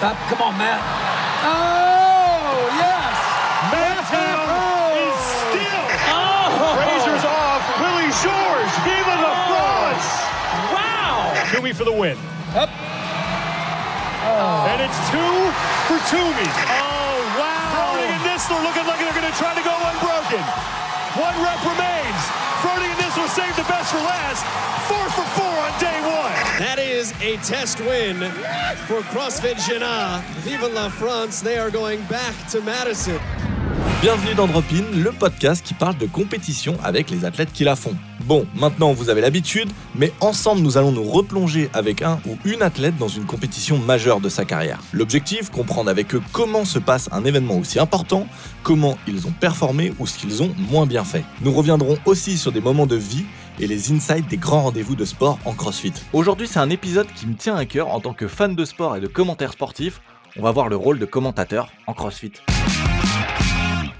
Up, come on, Matt. Oh, yes. Mantown is still. Oh. Razors off. Willie George. Viva la France. Wow. Toomey for the win. Up. Oh. And it's two for Toomey. Oh, wow. Froning and Nistler looking like they're going to try to go unbroken. One rep remains. Froning and Nistler saved the best for last. Four for four on day one. That is a test win for CrossFit Jena. Vive la France. They are going back to Madison. Bienvenue dans Drop In, le podcast qui parle de compétition avec les athlètes qui la font. Bon, maintenant vous avez l'habitude, mais ensemble nous allons nous replonger avec un ou une athlète dans une compétition majeure de sa carrière. L'objectif, comprendre avec eux comment se passe un événement aussi important, comment ils ont performé ou ce qu'ils ont moins bien fait. Nous reviendrons aussi sur des moments de vie et les insights des grands rendez-vous de sport en CrossFit. Aujourd'hui, c'est un épisode qui me tient à cœur en tant que fan de sport et de commentaires sportifs. On va voir le rôle de commentateur en CrossFit.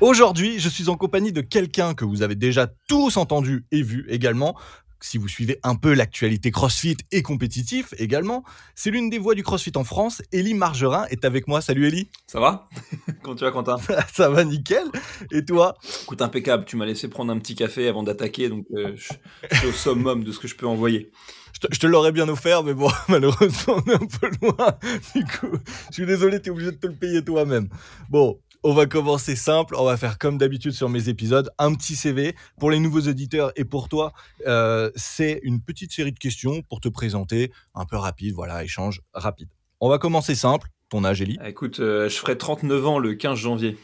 Aujourd'hui, je suis en compagnie de quelqu'un que vous avez déjà tous entendu et vu également. Si vous suivez un peu l'actualité CrossFit et compétitif également, c'est l'une des voix du CrossFit en France. Ellie Margerin est avec moi. Salut Ellie. Ça va? Comment tu vas, Quentin? Ça va nickel. Et toi? Écoute, impeccable. Tu m'as laissé prendre un petit café avant d'attaquer, donc euh, je, je suis au summum de ce que je peux envoyer. Je te, je te l'aurais bien offert, mais bon, malheureusement, on est un peu loin. Du coup, je suis désolé, tu es obligé de te le payer toi-même. Bon, on va commencer simple, on va faire comme d'habitude sur mes épisodes, un petit CV pour les nouveaux auditeurs et pour toi, euh, c'est une petite série de questions pour te présenter, un peu rapide, voilà, échange rapide. On va commencer simple, ton âge Ellie. Ah, Écoute, euh, je ferai 39 ans le 15 janvier.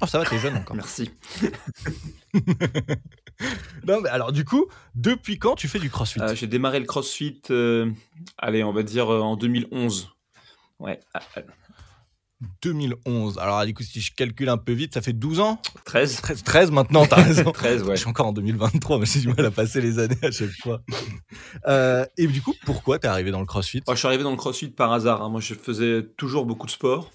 Oh ça va, t'es jeune encore. Merci. non, mais alors du coup, depuis quand tu fais du crossfit? Euh, J'ai démarré le CrossFit, euh, allez, on va dire en 2011. Ouais, ah, ah, 2011. Alors du coup, si je calcule un peu vite, ça fait 12 ans 13 13, 13 maintenant, t'as raison. 13, ouais. Je suis encore en 2023, mais j'ai du mal à passer les années à chaque fois. Euh, et du coup, pourquoi t'es arrivé dans le crossfit? Moi, je suis arrivé dans le CrossFit par hasard. hein. Moi, je faisais toujours beaucoup de sport.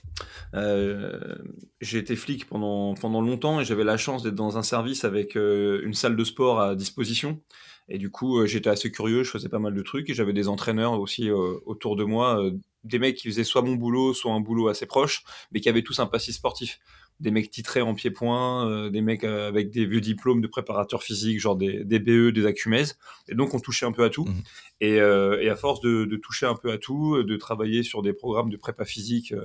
Euh, j'ai été flic pendant, pendant longtemps et j'avais la chance d'être dans un service avec euh, une salle de sport à disposition. Et du coup, euh, j'étais assez curieux, je faisais pas mal de trucs et j'avais des entraîneurs aussi euh, autour de moi, euh, des mecs qui faisaient soit mon boulot, soit un boulot assez proche, mais qui avaient tous un passif sportif. Des mecs titrés en pied-point, euh, des mecs avec des vieux diplômes de préparateur physique, genre des, des BE, des Acumèses. Et donc, on touchait un peu à tout. Mhm. Et, et à force de, de toucher un peu à tout, de travailler sur des programmes de prépa physique,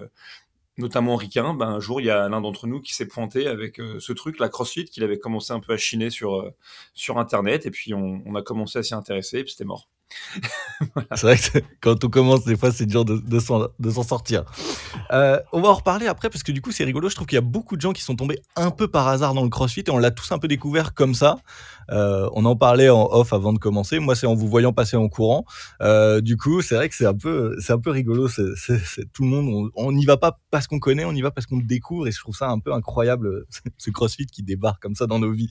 notamment ricain, ben, un jour, il y a l'un d'entre nous qui s'est pointé avec euh, ce truc, la CrossFit, qu'il avait commencé un peu à chiner sur, euh, sur Internet. Et puis, on, on a commencé à s'y intéresser, et puis c'était mort. C'est vrai que quand on commence, des fois, c'est dur de, s'en sortir. Euh, on va en reparler après, parce que du coup, c'est rigolo. Je trouve qu'il y a beaucoup de gens qui sont tombés un peu par hasard dans le crossfit et on l'a tous un peu découvert comme ça. Euh, on en parlait en off avant de commencer. Moi, c'est en vous voyant passer en courant. Euh, du coup, c'est vrai que c'est un peu, c'est un peu rigolo. C'est, tout le monde, on n'y va pas parce qu'on connaît, on y va parce qu'on découvre et je trouve ça un peu incroyable, ce crossfit qui débarque comme ça dans nos vies.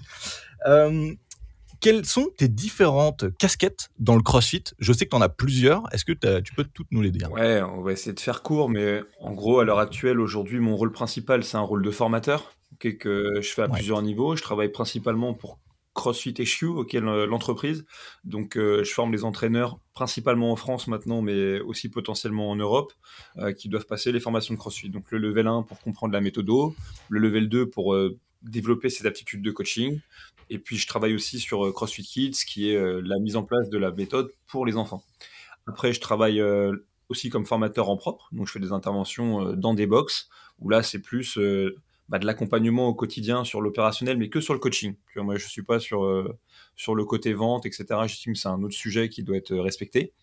Quelles sont tes différentes casquettes dans le CrossFit? Je sais que tu en as plusieurs. Est-ce que tu peux toutes nous les dire? Ouais, on va essayer de faire court, mais en gros, à l'heure actuelle, aujourd'hui, mon rôle principal, c'est un rôle de formateur, ok, que je fais à Ouais. plusieurs niveaux. Je travaille principalement pour CrossFit HQ, ok, l- l'entreprise. Donc, euh, je forme les entraîneurs principalement en France maintenant, mais aussi potentiellement en Europe, euh, qui doivent passer les formations de CrossFit. Donc, le level 1 pour comprendre la méthode, le level 2 pour euh, développer ses aptitudes de coaching. Et puis, je travaille aussi sur euh, CrossFit Kids, qui est euh, la mise en place de la méthode pour les enfants. Après, je travaille euh, aussi comme formateur en propre. Donc, je fais des interventions dans des box où là, c'est plus bah, de l'accompagnement au quotidien sur l'opérationnel, mais que sur le coaching. Tu vois, moi, je suis pas sur, euh, sur le côté vente, etc. J'estime que c'est un autre sujet qui doit être respecté.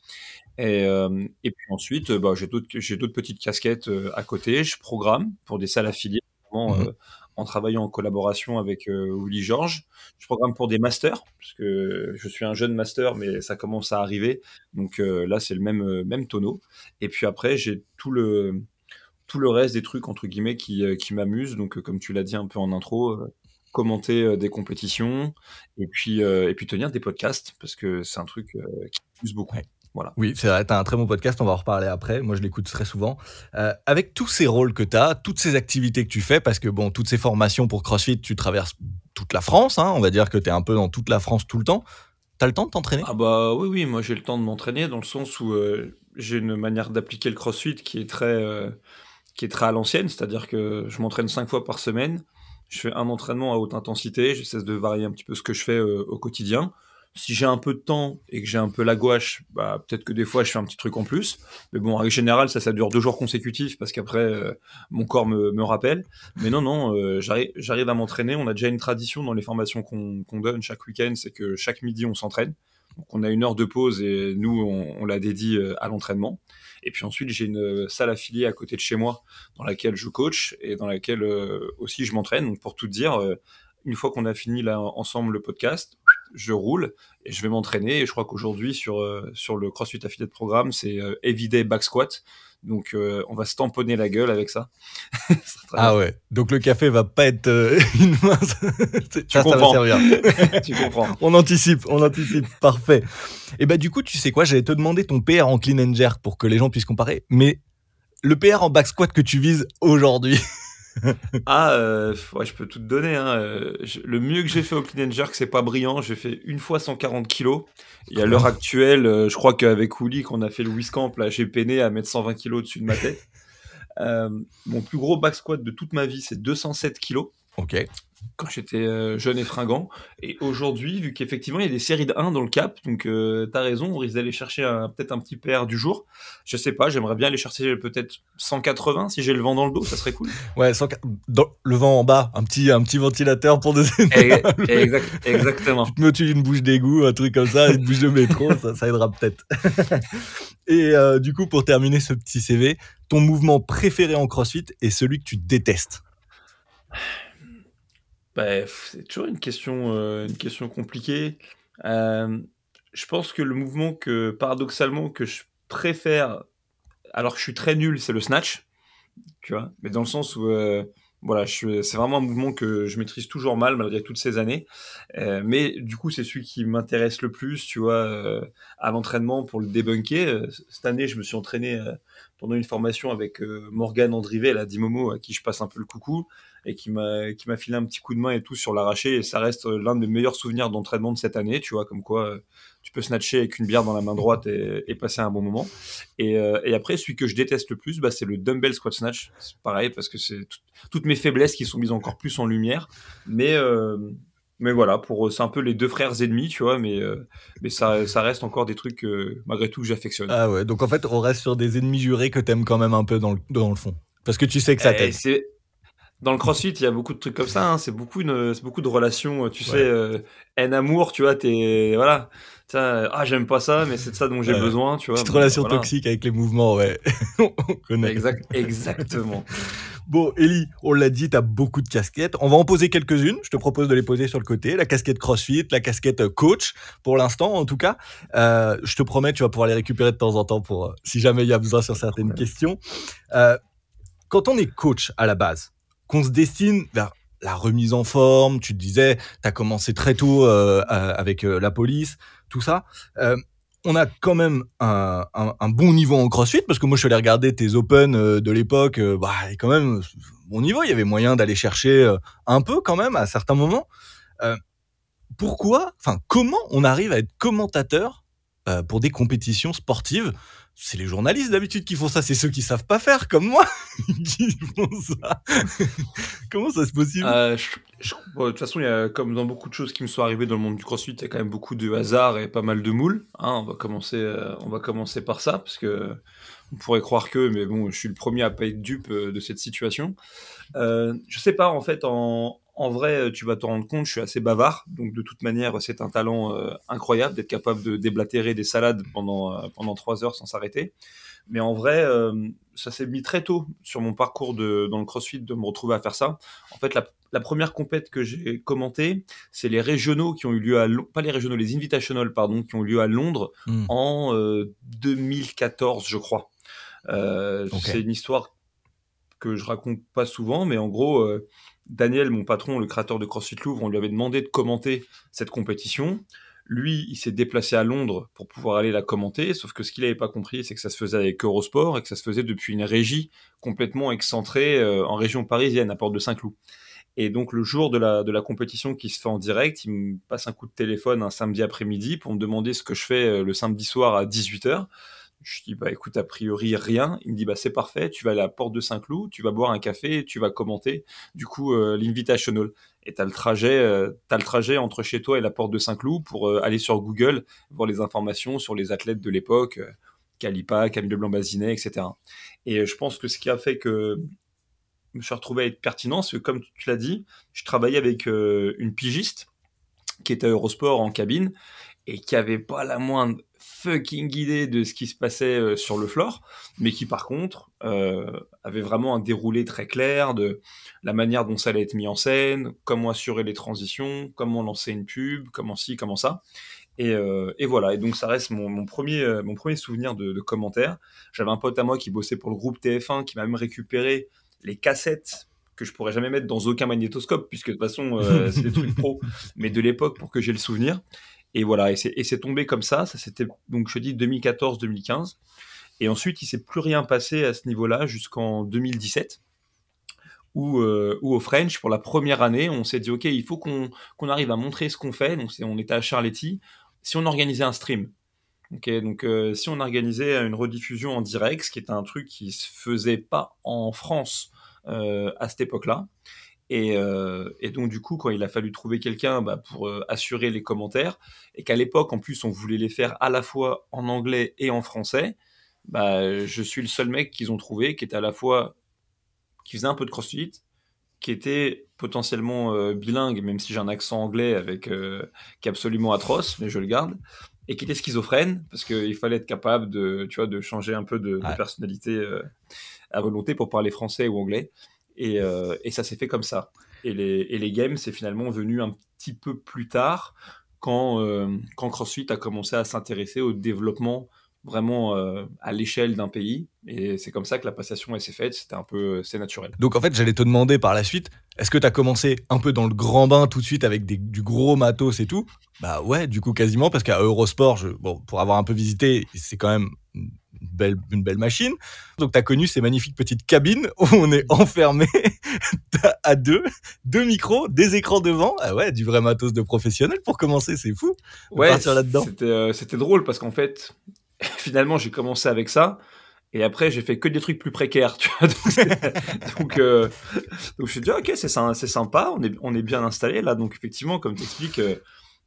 Et, euh, et puis ensuite, bah, j'ai d'autres petites casquettes euh, à côté. Je programme pour des salles affiliées, euh, en travaillant en collaboration avec euh, Willy Georges. Je programme pour des masters, parce que je suis un jeune master, mais ça commence à arriver. Donc euh, là, c'est le même, euh, même tonneau. Et puis après, j'ai tout le, tout le reste des trucs, entre guillemets, qui, euh, qui m'amusent. Donc, euh, comme tu l'as dit un peu en intro, euh, commenter euh, des compétitions et puis, euh, et puis tenir des podcasts, parce que c'est un truc euh, qui m'amuse beaucoup. Voilà. Oui, c'est vrai, t'as un très bon podcast, on va en reparler après. Moi, je l'écoute très souvent. Euh, avec tous ces rôles que t'as, toutes ces activités que tu fais, parce que bon, toutes ces formations pour CrossFit, tu traverses toute la France, hein, on va dire que t'es un peu dans toute la France tout le temps. T'as le temps de t'entraîner? Ah bah oui, oui, moi j'ai le temps de m'entraîner dans le sens où euh, j'ai une manière d'appliquer le crossfit qui est très, euh, qui est très à l'ancienne, c'est-à-dire que je m'entraîne cinq fois par semaine, je fais un entraînement à haute intensité, je cesse de varier un petit peu ce que je fais euh, au quotidien. Si j'ai un peu de temps et que j'ai un peu la gouache, bah, peut-être que des fois je fais un petit truc en plus. Mais bon, en règle générale, ça, ça dure deux jours consécutifs parce qu'après, euh, mon corps me, me rappelle. Mais non, non, euh, j'arrive à m'entraîner. On a déjà une tradition dans les formations qu'on donne chaque week-end, c'est que chaque midi, on s'entraîne. Donc on a une heure de pause et nous, on, on la dédie euh, à l'entraînement. Et puis ensuite, j'ai une salle affiliée à côté de chez moi dans laquelle je coach et dans laquelle euh, aussi je m'entraîne. Donc pour tout dire, euh, une fois qu'on a fini là ensemble le podcast, je roule et je vais m'entraîner. Et je crois qu'aujourd'hui, sur, euh, sur le CrossFit Affiliate Programme, c'est euh, Everyday Back Squat. Donc, euh, on va se tamponner la gueule avec ça. Ah ouais. Donc le café va pas être euh, une mince. ça, ça va comprends. servir. tu comprends. On anticipe, on anticipe. Parfait. Et bah du coup, tu sais quoi? J'allais te demander ton PR en clean and jerk pour que les gens puissent comparer. Mais le PR en back squat que tu vises aujourd'hui. Ah, euh, ouais, je peux tout te donner. Hein. Euh, je- le mieux que j'ai fait au clean and jerk, c'est pas brillant. J'ai fait une fois 140 kilos. Et à l'heure actuelle, euh, je crois qu'avec Ouli, qu'on a fait le Wiscamp, là, j'ai peiné à mettre 120 kilos au-dessus de ma tête. Euh, mon plus gros back squat de toute ma vie, c'est 207 kilos. Ok. quand j'étais euh, jeune et fringant. Et aujourd'hui, vu qu'effectivement, il y a des séries de 1 dans le cap, donc euh, t'as raison, on risque d'aller chercher peut-être un petit PR du jour. Je sais pas, j'aimerais bien aller chercher peut-être 180 si j'ai le vent dans le dos, ça serait cool. Ouais, 100 dans le vent en bas, un petit, un petit ventilateur pour des. Exact- exactement. tu te mets d'une bouche d'égout, un truc comme ça, une bouche de métro, ça, ça aidera peut-être. et euh, du coup, pour terminer ce petit CV, ton mouvement préféré en CrossFit est celui que tu détestes. Bah, c'est toujours une question, euh, une question compliquée. Euh, je pense que le mouvement que, paradoxalement, que je préfère, alors que je suis très nul, c'est le snatch. Tu vois, mais dans le sens où, euh, voilà, c'est vraiment un mouvement que je maîtrise toujours mal malgré toutes ces années. Mais du coup, c'est celui qui m'intéresse le plus, tu vois, à l'entraînement pour le débunker. Cette année, je me suis entraîné pendant une formation avec euh, Morgane Andrivet, la Dimomo, à qui je passe un peu le coucou et qui m'a filé un petit coup de main et tout sur l'arraché et ça reste euh, l'un des meilleurs souvenirs d'entraînement de cette année tu vois comme quoi euh, tu peux snatcher avec une bière dans la main droite et, passer un bon moment. Et, après celui que je déteste le plus bah, c'est le dumbbell squat snatch. C'est pareil parce que c'est tout- toutes mes faiblesses qui sont mises encore plus en lumière. Mais mais voilà pour eux, c'est un peu les deux frères ennemis tu vois mais euh, mais ça ça reste encore des trucs euh, malgré tout que j'affectionne Ah ouais, donc en fait, on reste sur des ennemis jurés que t'aimes quand même un peu dans le, dans le fond. Parce que tu sais que ça Eh, t'aide. dans le CrossFit, il y a beaucoup de trucs comme ça. hein. C'est beaucoup, une- beaucoup de relations. euh, Tu Ouais. sais, euh, haine amour. Tu vois, t'es voilà. Euh, ah, j'aime pas ça, mais c'est de ça dont j'ai besoin. Tu vois. Petite Bon, relation voilà. toxique avec les mouvements, ouais. on connaît. Exact, exactement. Bon, Ellie, on l'a dit, t'as beaucoup de casquettes. On va en poser quelques-unes. Je te propose de les poser sur le côté. La casquette CrossFit, la casquette euh, coach, pour l'instant en tout cas. Euh, je te promets, tu vas pouvoir les récupérer de temps en temps pour euh, si jamais il y a besoin sur certaines questions. Euh, quand on est coach à la base, qu'on se destine vers la remise en forme, tu te disais, t'as commencé très tôt avec la police, tout ça. On a quand même un, un- un bon niveau en CrossFit parce que moi je suis allé regarder tes Open euh, de l'époque, euh, bah et quand même bon niveau, il y avait moyen d'aller chercher euh, un peu quand même à certains moments. Euh, pourquoi, enfin comment on arrive à être commentateur euh, pour des compétitions sportives C'est les journalistes d'habitude qui font ça, c'est ceux qui savent pas faire comme moi qui font ça. comment ça c'est possible? Euh, je- je- bon, de toute façon, il y a, comme dans beaucoup de choses qui me sont arrivées dans le monde du CrossFit, il y a quand même beaucoup de hasard et pas mal de moules. hein. on va commencer, euh, on va commencer par ça parce que on pourrait croire que, mais bon, je suis le premier à pas être dupe de cette situation. Je sais pas, en fait, en, en vrai, tu vas te rendre compte, je suis assez bavard, donc de toute manière, c'est un talent euh, incroyable d'être capable de déblatérer des salades pendant euh, pendant trois heures sans s'arrêter. Mais en vrai, euh, ça s'est mis très tôt sur mon parcours de, dans le CrossFit de me retrouver à faire ça. En fait, la, la première compète que j'ai commentée, c'est les régionaux qui ont eu lieu à pas les régionaux, les invitationals pardon, qui ont eu lieu à Londres Hmm. en euh, 2014, je crois. Euh, Ok. C'est une histoire que je raconte pas souvent, mais en gros, euh, Daniel, mon patron, le créateur de CrossFit Louvre, on lui avait demandé de commenter cette compétition. Lui, il s'est déplacé à Londres pour pouvoir aller la commenter, sauf que ce qu'il n'avait pas compris, c'est que ça se faisait avec Eurosport et que ça se faisait depuis une régie complètement excentrée euh, en région parisienne, à Porte de Saint-Cloud. Et donc le jour de la, de la compétition qui se fait en direct, il me passe un coup de téléphone un samedi après-midi pour me demander ce que je fais euh, le samedi soir à 18h. Je dis bah écoute a priori rien. Il me dit bah c'est parfait, tu vas à la porte de Saint-Cloud, tu vas boire un café, tu vas commenter du coup euh, l'invitational. Et t'as le trajet, euh, le trajet entre chez toi et la porte de Saint-Cloud pour euh, aller sur Google voir les informations sur les athlètes de l'époque, euh, Calipa, Camille Leblanc-Bazinet, etc. Et euh, je pense que ce qui a fait que je me suis retrouvé à être pertinent, c'est que comme tu l'as dit, je travaillais avec euh, une pigiste qui était à Eurosport en cabine et qui avait pas la moindre fucking idée de ce qui se passait euh, sur le floor, mais qui par contre euh, avait vraiment un déroulé très clair de la manière dont ça allait être mis en scène, comment assurer les transitions, comment lancer une pub, comment ci, comment ça. Et, euh, et voilà, et donc ça reste mon, mon premier, mon premier souvenir de, de commentaire. J'avais un pote à moi qui bossait pour le groupe TF1 qui m'a même récupéré les cassettes que je pourrais jamais mettre dans aucun magnétoscope puisque de toute façon euh, c'est des trucs pro, mais de l'époque pour que j'ai le souvenir. Et voilà, et c'est, tombé comme ça. Ça c'était donc je dis 2014-2015. Et ensuite il s'est plus rien passé à ce niveau-là jusqu'en 2017 où, euh, où au French pour la première année on s'est dit ok il faut qu'on, qu'on arrive à montrer ce qu'on fait. Donc on était à Charletti. Si on organisait un stream, Ok, donc euh, si on organisait une rediffusion en direct, ce qui était un truc qui se faisait pas en France euh, à cette époque-là, et, euh, et donc du coup, quand il a fallu trouver quelqu'un bah, pour euh, assurer les commentaires, et qu'à l'époque en plus on voulait les faire à la fois en anglais et en français, bah, je suis le seul mec qu'ils ont trouvé qui était à la fois qui faisait un peu de crossfit, qui était potentiellement euh, bilingue, même si j'ai un accent anglais avec qui est absolument atroce, mais je le garde, et qui était schizophrène parce qu'il fallait être capable de, tu vois, de changer un peu de, personnalité à volonté pour parler français ou anglais, et, euh, et ça s'est fait comme ça. Et les, games, c'est finalement venu un petit peu plus tard quand, euh, quand CrossFit a commencé à s'intéresser au développement vraiment euh, à l'échelle d'un pays. Et c'est comme ça que la passation s'est faite. C'était un peu, c'est naturel. Donc en fait, j'allais te demander par la suite, est-ce que tu as commencé un peu dans le grand bain tout de suite avec du gros matos et tout? Bah ouais, du coup quasiment, parce qu'à Eurosport, pour avoir un peu visité, c'est quand même belle, une belle machine. Donc tu as connu ces magnifiques petites cabines où on est enfermé à deux, deux micros, des écrans devant. Ah ouais, du vrai matos de professionnel pour commencer, c'est fou. partir là-dedans. C'était, euh, c'était drôle parce qu'en fait, finalement, j'ai commencé avec ça. Et après, j'ai fait que des trucs plus précaires, tu vois. Donc, euh, donc je me suis dit, ok, c'est, c'est sympa, on est, on est bien installé là. Donc, effectivement, comme tu expliques,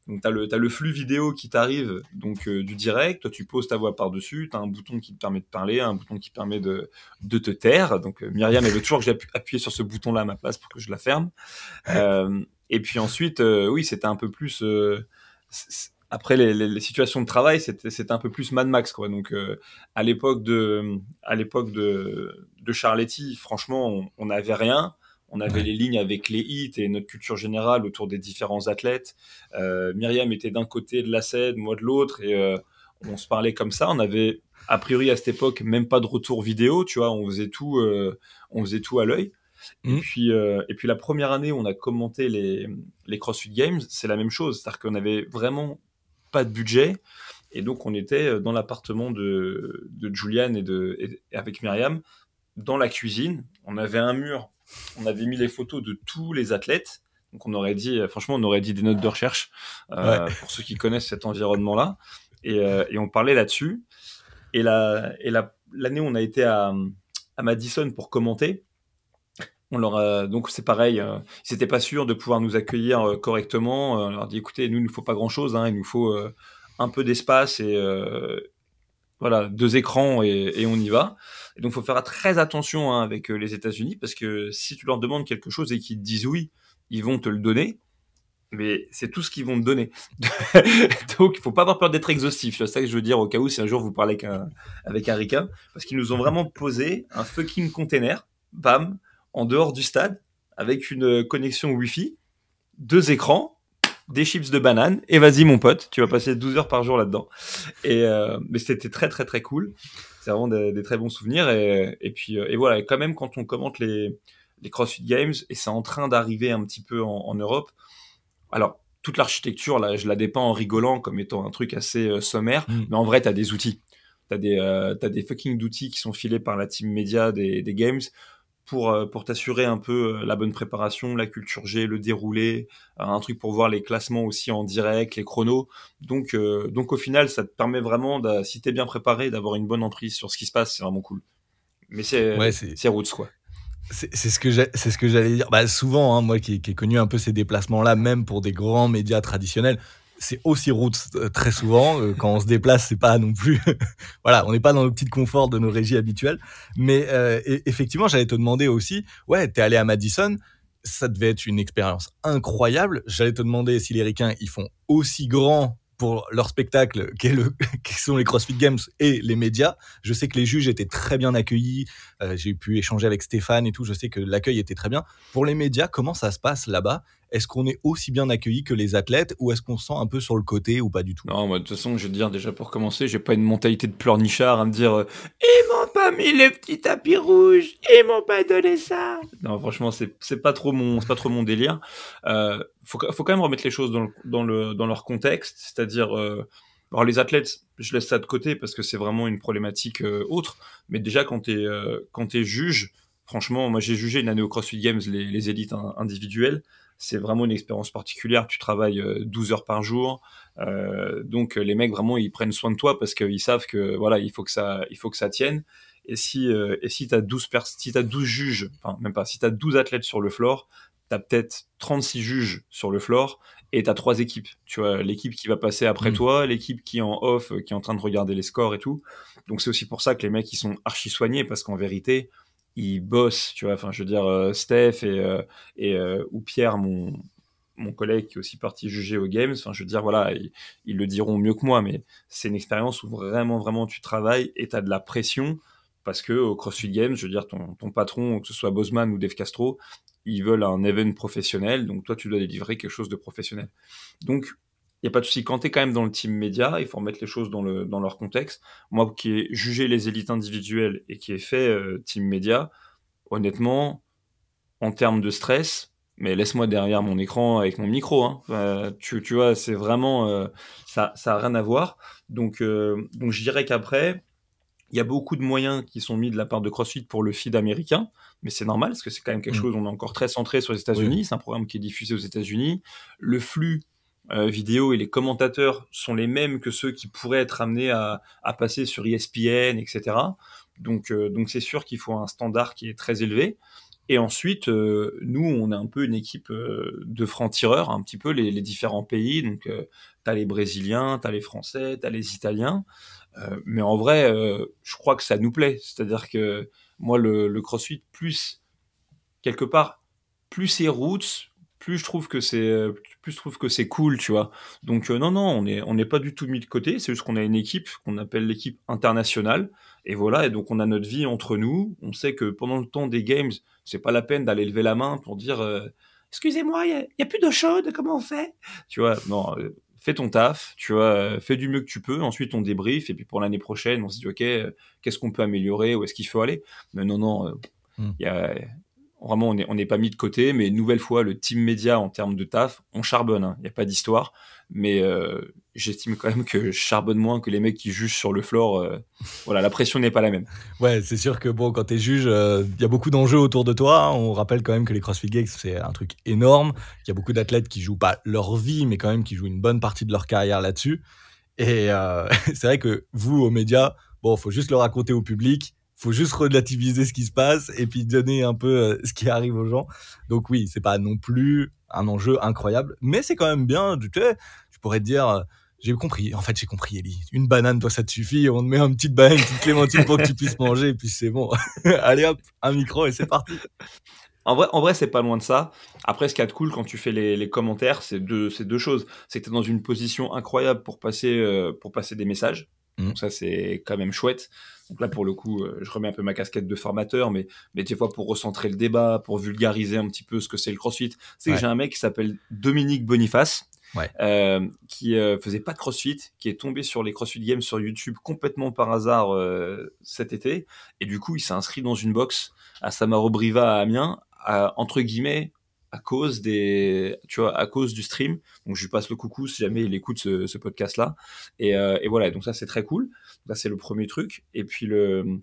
donc t'as le, t'as le flux vidéo qui t'arrive, donc euh, du direct. Toi, tu poses ta voix par-dessus. T'as un bouton qui te permet de parler, un bouton qui permet de, de te taire. Donc, euh, Myriam, elle veut toujours que j'appuie sur ce bouton-là à ma place pour que je la ferme. Euh, et puis ensuite, oui, c'était un peu plus. après les, les- situations de travail, c'était un peu plus Mad Max, quoi. Donc, à l'époque de, à l'époque de, de Charletti, franchement, on n'avait rien. On avait Ouais. les lignes avec les hits et notre culture générale autour des différents athlètes. Euh, Myriam était d'un côté de la scène, moi de l'autre, et euh, on se parlait comme ça. On avait, a priori à cette époque, même pas de retour vidéo, tu vois. On faisait tout, euh, on faisait tout à l'œil. Et Mhm. puis, et puis la première année où on a commenté les, les CrossFit Games, c'est la même chose. C'est-à-dire qu'on avait vraiment pas de budget. Et donc, on était dans l'appartement de, de Julian et, de, et avec Myriam, dans la cuisine. On avait un mur, on avait mis les photos de tous les athlètes. Donc, on aurait dit, franchement, on aurait dit des notes de recherche euh, pour ceux qui connaissent cet environnement-là. Et, euh, et on parlait là-dessus. Et la, et la, l'année où on a été à, à Madison pour commenter, on leur a, donc c'est pareil, euh, ils n'étaient pas sûrs de pouvoir nous accueillir euh, correctement. Euh, on leur a dit écoutez, nous, il nous faut pas grand chose, hein, il nous faut euh, un peu d'espace et euh, voilà, deux écrans et, et on y va. Et donc, il faut faire très attention hein, avec euh, les États-Unis parce que si tu leur demandes quelque chose et qu'ils te disent oui, ils vont te le donner. Mais c'est tout ce qu'ils vont te donner. donc, il faut pas avoir peur d'être exhaustif. C'est ça que je veux dire au cas où si un jour vous parlez avec un, avec un ricain. Parce qu'ils nous ont vraiment posé un fucking container, bam, en dehors du stade, avec une connexion Wi-Fi, deux écrans, des chips de banane, et vas-y mon pote, tu vas passer 12 heures par jour là-dedans. Et euh, mais c'était très très très cool. C'est vraiment des, des, très bons souvenirs. Et, et puis et voilà, et quand même quand on commente les, les CrossFit Games, et c'est en train d'arriver un petit peu en, en Europe. Alors toute l'architecture, là, je la dépeins en rigolant comme étant un truc assez euh, sommaire, Mm. mais en vrai, tu as des outils. Tu as des, euh, t'as des fucking outils qui sont filés par la team média des, des games pour, euh, pour t'assurer un peu euh, la bonne préparation, la culture G, le déroulé, un truc pour voir les classements aussi en direct, les chronos. Donc, donc au final, ça te permet vraiment, si t'es bien préparé, d'avoir une bonne emprise sur ce qui se passe. C'est vraiment cool. Mais c'est ouais, c'est roots quoi. C'est ce que c'est ce que j'allais dire. Bah, souvent, hein, moi qui, qui ai connu un peu ces déplacements-là, même pour des grands médias traditionnels, c'est aussi route euh, très souvent. Euh, quand on se déplace, c'est pas non plus. voilà, on n'est pas dans le petit confort de nos régies habituelles. Mais euh, effectivement, j'allais te demander aussi, ouais, t'es allé à Madison, ça devait être une expérience incroyable. J'allais te demander si les Ricains, ils font aussi grand pour leur spectacle, qui, sont les CrossFit Games et les médias. Je sais que les juges étaient très bien accueillis. J'ai pu échanger avec Stéphane et tout. Je sais que l'accueil était très bien. Pour les médias, comment ça se passe là-bas Est-ce qu'on est aussi bien accueilli que les athlètes ou est-ce qu'on se sent un peu sur le côté ou pas du tout? Non, moi, de toute façon, je te dire déjà pour commencer, j'ai pas une mentalité de pleurnichard à me dire euh, ils m'ont pas mis le petit tapis rouge, ils m'ont pas donné ça. Non, franchement, c'est pas trop mon c'est pas trop mon délire. Euh, faut, faut quand même remettre les choses dans, dans, le, dans leur contexte, c'est-à-dire, euh, alors les athlètes, je laisse ça de côté parce que c'est vraiment une problématique euh, autre, mais déjà quand tu es, quand juge, franchement, moi j'ai jugé une année au CrossFit Games les, les élites individuelles, c'est vraiment une expérience particulière, tu travailles 12 heures par jour, donc les mecs vraiment ils prennent soin de toi parce qu'ils savent que voilà, il faut que ça, il faut que ça tienne. Et si, et si tu as 12 si as 12 juges, enfin même pas, si tu as 12 athlètes sur le floor, tu as peut-être 36 juges sur le floor et tu as trois équipes. Tu vois, l'équipe qui va passer après mm. toi, l'équipe qui est en off, qui est en train de regarder les scores et tout. Donc c'est aussi pour ça que les mecs, ils sont archi soignés parce qu'en vérité, ils bossent, tu vois. Enfin, je veux dire, euh, Steph et, euh, euh, ou Pierre, mon, mon collègue qui est aussi parti juger aux Games, enfin, je veux dire, voilà, ils, ils le diront mieux que moi, mais c'est une expérience où vraiment, vraiment, tu travailles et tu as de la pression parce que au CrossFit Games, je veux dire, ton, ton patron, que ce soit Bosman ou Dave Castro, ils veulent un event professionnel, donc toi, tu dois délivrer quelque chose de professionnel. Donc, il n'y a pas de souci. Quand tu es quand même dans le team média, il faut remettre les choses dans, le, dans leur contexte. Moi, qui ai jugé les élites individuelles et qui ai fait euh, team média, honnêtement, en termes de stress, mais laisse-moi derrière mon écran avec mon micro. Hein. tu, tu, vois, c'est vraiment... Euh, ça n'a rien à voir. Donc, euh, donc je dirais qu'après, il y a beaucoup de moyens qui sont mis de la part de CrossFit pour le feed américain, mais c'est normal parce que c'est quand même quelque mm. chose, on est encore très centré sur les États-Unis, c'est un programme qui est diffusé aux États-Unis. Le flux euh, vidéo et les commentateurs sont les mêmes que ceux qui pourraient être amenés à, passer sur ESPN, etc. Donc, euh, donc c'est sûr qu'il faut un standard qui est très élevé. Et ensuite, euh, nous, on est un peu une équipe de francs-tireurs, un petit peu les, les différents pays. Donc, tu as les Brésiliens, tu as les Français, tu as les Italiens. Euh, mais en vrai, euh, je crois que ça nous plaît. C'est-à-dire que moi, le, le, CrossFit, plus quelque part, plus c'est roots, plus je trouve que c'est plus je trouve que c'est cool, tu vois. Donc euh, non non, on est on n'est pas du tout mis de côté, c'est juste qu'on a une équipe qu'on appelle l'équipe internationale et voilà et donc on a notre vie entre nous, on sait que pendant le temps des games, c'est pas la peine d'aller lever la main pour dire excusez-moi, il y, a plus d'eau chaude, comment on fait? Tu vois, non, fais ton taf, tu vois, fais du mieux que tu peux. Ensuite, on débrief et puis pour l'année prochaine, on se dit ok, qu'est-ce qu'on peut améliorer, où est-ce qu'il faut aller? Mais non, non, euh, hmm. il y a vraiment on n'est pas mis de côté. Mais une nouvelle fois, le team média en termes de taf, on charbonne. Hein. Il n'y a pas d'histoire mais euh, j'estime quand même que je charbonne moins que les mecs qui jugent sur le floor. Euh, voilà, la pression n'est pas la même. Ouais, c'est sûr que bon, quand tu es juge, euh, il y a beaucoup d'enjeux autour de toi. On rappelle quand même que les CrossFit Games, c'est un truc énorme. Il y a beaucoup d'athlètes qui jouent pas leur vie, mais quand même qui jouent une bonne partie de leur carrière là-dessus. Et c'est vrai que vous, aux médias, bon, faut juste le raconter au public faut juste relativiser ce qui se passe et puis donner un peu ce qui arrive aux gens. Donc oui, c'est pas non plus un enjeu incroyable, mais c'est quand même bien. Tu, sais, tu pourrais te dire, euh, j'ai compris. En fait, j'ai compris, Ellie. Une banane, toi, ça te suffit. On te met une petite banane, une petite clémentine pour que tu puisses manger, et puis c'est bon. Allez hop, un micro et c'est parti. En vrai, en vrai, c'est pas loin de ça. Après, ce qui est cool quand tu fais les, commentaires, c'est deux, deux choses. C'est que tu es dans une position incroyable pour passer, euh, pour passer des messages. Mmh. Donc ça, c'est quand même chouette. Donc là, pour le coup, euh, je remets un peu ma casquette de formateur, mais, mais des fois pour recentrer le débat, pour vulgariser un petit peu ce que c'est le CrossFit. C'est que j'ai un mec qui s'appelle Dominique Boniface. Euh, qui euh, faisait pas de CrossFit, qui est tombé sur les CrossFit Games sur YouTube complètement par hasard cet été, et du coup il s'est inscrit dans une box à Samarobriva à Amiens, entre guillemets à cause des, tu vois, à cause du stream. Donc je lui passe le coucou si jamais il écoute ce, podcast là. Et, et, voilà, donc ça c'est très cool. C'est le premier truc. Et puis le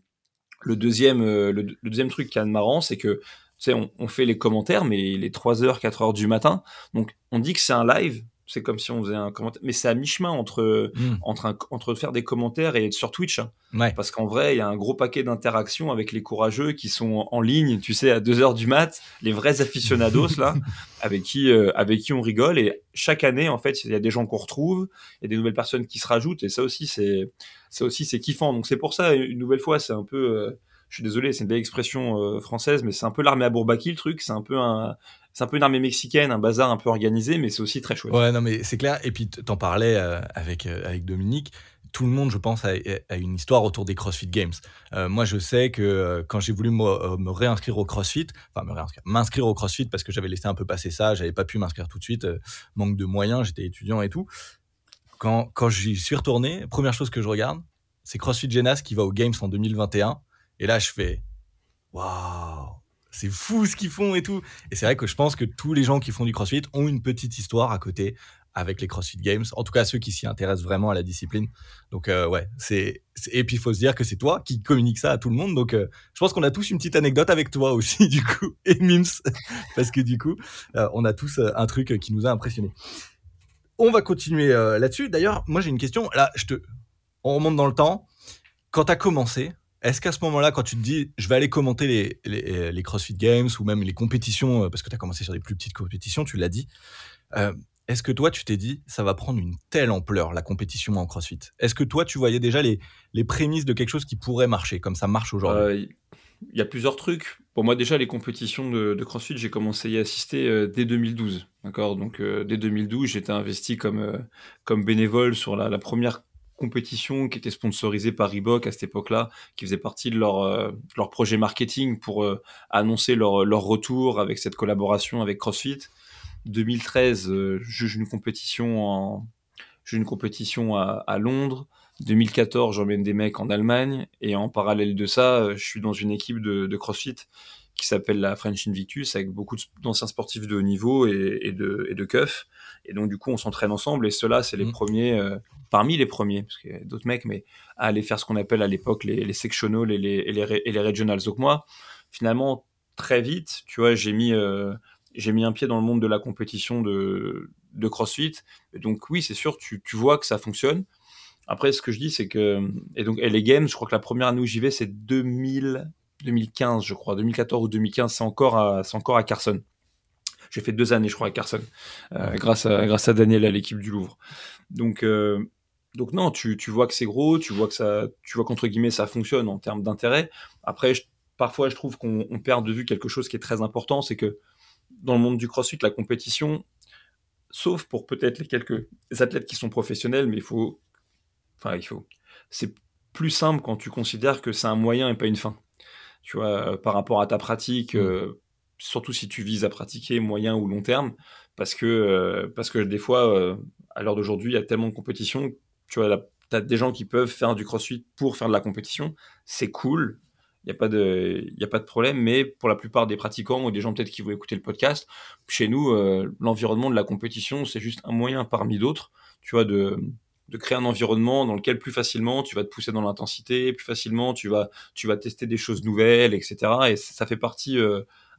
deuxième, le, deuxième truc qui est marrant, c'est que on, on, fait les commentaires, mais il est 3h, 4h du matin. Donc, on dit que c'est un live, c'est comme si on faisait un commentaire, mais c'est à mi-chemin entre, hmm. entre, entre faire des commentaires et être sur Twitch. Hein. Parce qu'en vrai, il y a un gros paquet d'interactions avec les courageux qui sont en ligne, tu sais, à 2 heures du mat, les vrais aficionados, là, avec qui, euh, avec qui on rigole. Et chaque année, en fait, il y a des gens qu'on retrouve, il y a des nouvelles personnes qui se rajoutent, et ça aussi, c'est, ça aussi, c'est kiffant. Donc c'est pour ça, une nouvelle fois, c'est un peu, euh, je suis désolé, c'est une belle expression euh, française, mais c'est un peu l'armée à Bourbaki, le truc. C'est un peu un, c'est un peu une armée mexicaine, un bazar un peu organisé, mais c'est aussi très chouette. Ouais, non, mais c'est clair. Et puis, t'en parlais euh, avec, euh, avec Dominique. Tout le monde, je pense, a, une histoire autour des CrossFit Games. moi, je sais que quand j'ai voulu me, réinscrire au CrossFit, enfin, me réinscrire, m'inscrire au CrossFit parce que j'avais laissé un peu passer ça, j'avais pas pu m'inscrire tout de suite, manque de moyens, j'étais étudiant et tout. Quand, quand j'y suis retourné, première chose que je regarde, c'est CrossFit Genas qui va aux Games en 2021 et là, je fais waouh, c'est fou ce qu'ils font et tout. Et c'est vrai que je pense que tous les gens qui font du CrossFit ont une petite histoire à côté avec les CrossFit Games. En tout cas, ceux qui s'y intéressent vraiment à la discipline. Donc, euh, ouais, c'est. Et puis, il faut se dire que c'est toi qui communique ça à tout le monde. Donc, euh, je pense qu'on a tous une petite anecdote avec toi aussi, du coup, et Mims, parce que du coup, euh, on a tous un truc qui nous a impressionnés. On va continuer là-dessus. D'ailleurs, moi, j'ai une question. Là, je te. On remonte dans le temps. Quand tu as commencé, est-ce qu'à ce, moment-là, quand tu te dis, je vais aller commenter les, les, CrossFit Games ou même les compétitions, euh, parce que tu as commencé sur des plus petites compétitions, tu l'as dit, euh, est-ce que toi, tu t'es dit, ça va prendre une telle ampleur, la compétition en CrossFit? Est-ce que toi, tu voyais déjà les, les prémices de quelque chose qui pourrait marcher, comme ça marche aujourd'hui? Euh, Il y a plusieurs trucs. Pour moi, déjà, les compétitions de, de CrossFit, j'ai commencé à y assister dès 2012. D'accord? Donc, dès 2012, j'étais investi comme, comme bénévole sur la, la première compétition qui était sponsorisée par Reebok à cette époque-là, qui faisait partie de leur, euh, leur projet marketing pour euh, annoncer leur, leur, retour avec cette collaboration avec CrossFit. 2013, euh, juge une compétition en une compétition à, à Londres. 2014, j'emmène des mecs en Allemagne et en parallèle de ça, je suis dans une équipe de, de CrossFit qui s'appelle la French Invictus avec beaucoup d'anciens sportifs de haut niveau et, et de, et de keuf. Et donc, du coup, on s'entraîne ensemble. Et ceux-là, c'est les mmh. premiers, euh, parmi les premiers, parce qu'il y a d'autres mecs, mais à aller faire ce qu'on appelle à l'époque les, les sectionals et les, et les, et les regionals. Donc, moi, finalement, très vite, tu vois, j'ai mis, euh, j'ai mis un pied dans le monde de la compétition de, de CrossFit. Et donc, oui, c'est sûr, tu, tu vois que ça fonctionne. Après, ce que je dis, c'est que. Et donc, et les games, je crois que la première année où j'y vais, c'est 2000, 2015, je crois. 2014 ou 2015, c'est encore à, c'est encore à Carson. J'ai fait deux années, je crois, à Carson, euh, grâce, à, grâce à Daniel à l'équipe du Louvre. Donc, euh, donc non, tu, tu vois que c'est gros, tu vois que ça, tu vois qu'entre guillemets ça fonctionne en termes d'intérêt. Après, parfois, je trouve qu'on perd de vue quelque chose qui est très important, c'est que dans le monde du CrossFit, la compétition, sauf pour peut-être les quelques athlètes qui sont professionnels, mais il faut, enfin, il faut, c'est plus simple quand tu considères que c'est un moyen et pas une fin. Tu vois, par rapport à ta pratique, mmh. euh, surtout si tu vises à pratiquer moyen ou long terme, parce que, euh, parce que des fois, euh, à l'heure d'aujourd'hui, il y a tellement de compétition, tu vois, tu as des gens qui peuvent faire du crossfit pour faire de la compétition, c'est cool, il n'y a, pas de, y a pas de problème, mais pour la plupart des pratiquants ou des gens peut-être qui vont écouter le podcast, chez nous, euh, l'environnement de la compétition, c'est juste un moyen parmi d'autres, tu vois, de, de créer un environnement dans lequel plus facilement tu vas te pousser dans l'intensité, plus facilement tu vas, tester des choses nouvelles, etc. Et ça fait partie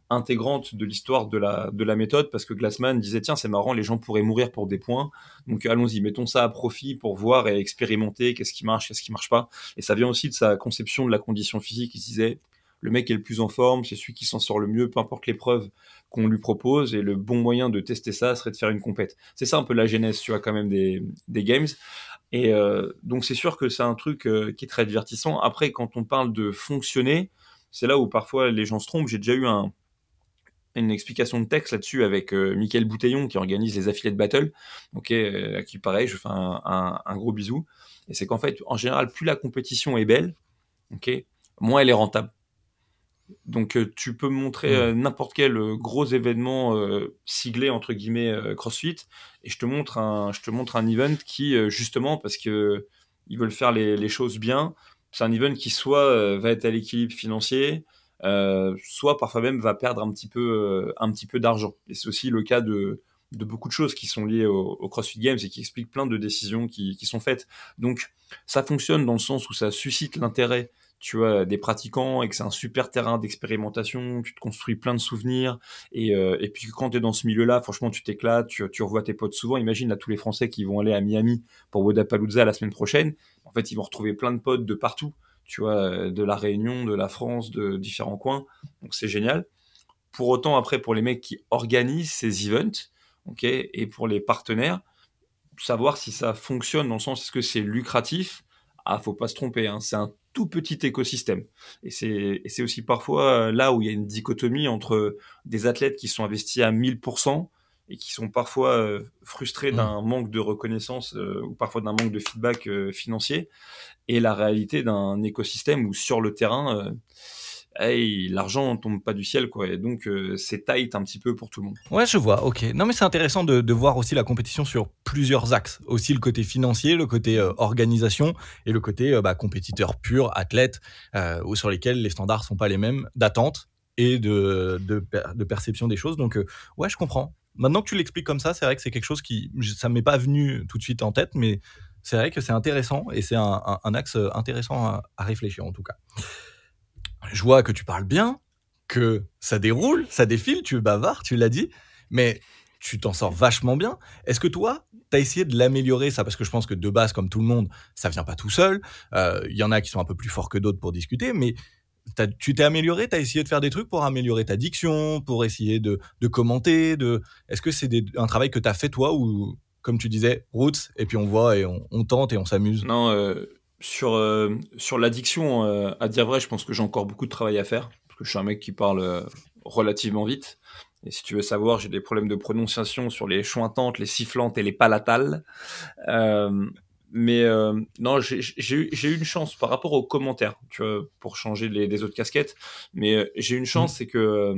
intégrante de l'histoire de la, de la méthode parce que Glassman disait tiens c'est marrant les gens pourraient mourir pour des points. Donc allons-y mettons ça à profit pour voir et expérimenter qu'est-ce qui marche qu'est-ce qui marche pas. Et ça vient aussi de sa conception de la condition physique. Il disait le mec est le plus en forme c'est celui qui s'en sort le mieux peu importe l'épreuve qu'on lui propose et le bon moyen de tester ça serait de faire une compète. C'est ça un peu la genèse tu vois quand même des, des games. Et euh, donc c'est sûr que c'est un truc euh, qui est très divertissant. Après quand on parle de fonctionner c'est là où parfois les gens se trompent. J'ai déjà eu un une explication de texte là-dessus avec euh, Mickaël Bouteillon qui organise les affiliés de battle, ok, euh, à qui pareil, je fais un, gros bisou. Et c'est qu'en fait, en général, plus la compétition est belle, ok, moins elle est rentable. Donc euh, tu peux montrer mmh. n'importe quel gros événement siglé entre guillemets CrossFit et je te montre un je te montre un event qui justement parce que ils veulent faire les, les choses bien, c'est un event qui soit va être à l'équilibre financier, euh, soit parfois même va perdre un petit peu, euh, un petit peu d'argent. Et c'est aussi le cas de, de beaucoup de choses qui sont liées au, CrossFit Games et qui expliquent plein de décisions qui, qui, sont faites. Donc ça fonctionne dans le sens où ça suscite l'intérêt tu vois, des pratiquants et que c'est un super terrain d'expérimentation, tu te construis plein de souvenirs. Et, euh, puis quand tu es dans ce milieu-là, franchement, tu t'éclates, tu, tu, revois tes potes souvent. Imagine là tous les Français qui vont aller à Miami pour Wodapalooza la semaine prochaine. En fait, ils vont retrouver plein de potes de partout, tu vois, de la Réunion, de la France, de différents coins. Donc c'est génial. Pour autant, après, pour les mecs qui organisent ces events, ok, et pour les partenaires, savoir si ça fonctionne dans le sens est-ce que c'est lucratif? Ah, faut pas se tromper, hein, c'est un tout petit écosystème. Et c'est aussi parfois euh, là où il y a une dichotomie entre des athlètes qui sont investis à 1000% et qui sont parfois euh, frustrés mmh. d'un manque de reconnaissance euh, ou parfois d'un manque de feedback financier et la réalité d'un écosystème où sur le terrain, l'argent tombe pas du ciel, quoi. Donc, euh, c'est tight un petit peu pour tout le monde. Ouais, je vois, ok. Non, mais c'est intéressant de, voir aussi la compétition sur plusieurs axes. Aussi le côté financier, le côté euh, organisation et le côté euh, bah, compétiteur pur, athlète, ou sur lesquels les standards sont pas les mêmes d'attente et de, perception des choses. Donc, ouais, je comprends. Maintenant que tu l'expliques comme ça, c'est vrai que c'est quelque chose qui, ça m'est pas venu tout de suite en tête, mais c'est vrai que c'est intéressant et c'est un, axe intéressant à réfléchir en tout cas je vois que tu parles bien, que ça déroule, ça défile, tu es bavard, tu l'as dit, mais tu t'en sors vachement bien. Est-ce que toi, tu as essayé de l'améliorer, ça? Parce que je pense que de base, comme tout le monde, ça vient pas tout seul. Euh, il y en a qui sont un peu plus forts que d'autres pour discuter, mais tu t'es amélioré, tu as essayé de faire des trucs pour améliorer ta diction, pour essayer de, commenter. Est-ce que c'est un travail que tu as fait toi ou, comme tu disais, roots, et puis on voit et on, tente et on s'amuse? Non, euh, sur, euh, sur l'addiction, euh, à dire vrai, je pense que j'ai encore beaucoup de travail à faire. Parce que je suis un mec qui parle euh, relativement vite. Et si tu veux savoir, j'ai des problèmes de prononciation sur les chointantes, les sifflantes et les palatales. mais non, j'ai eu une chance par rapport aux commentaires, tu vois, pour changer les, des autres casquettes. Mais j'ai une chance, mmh. c'est que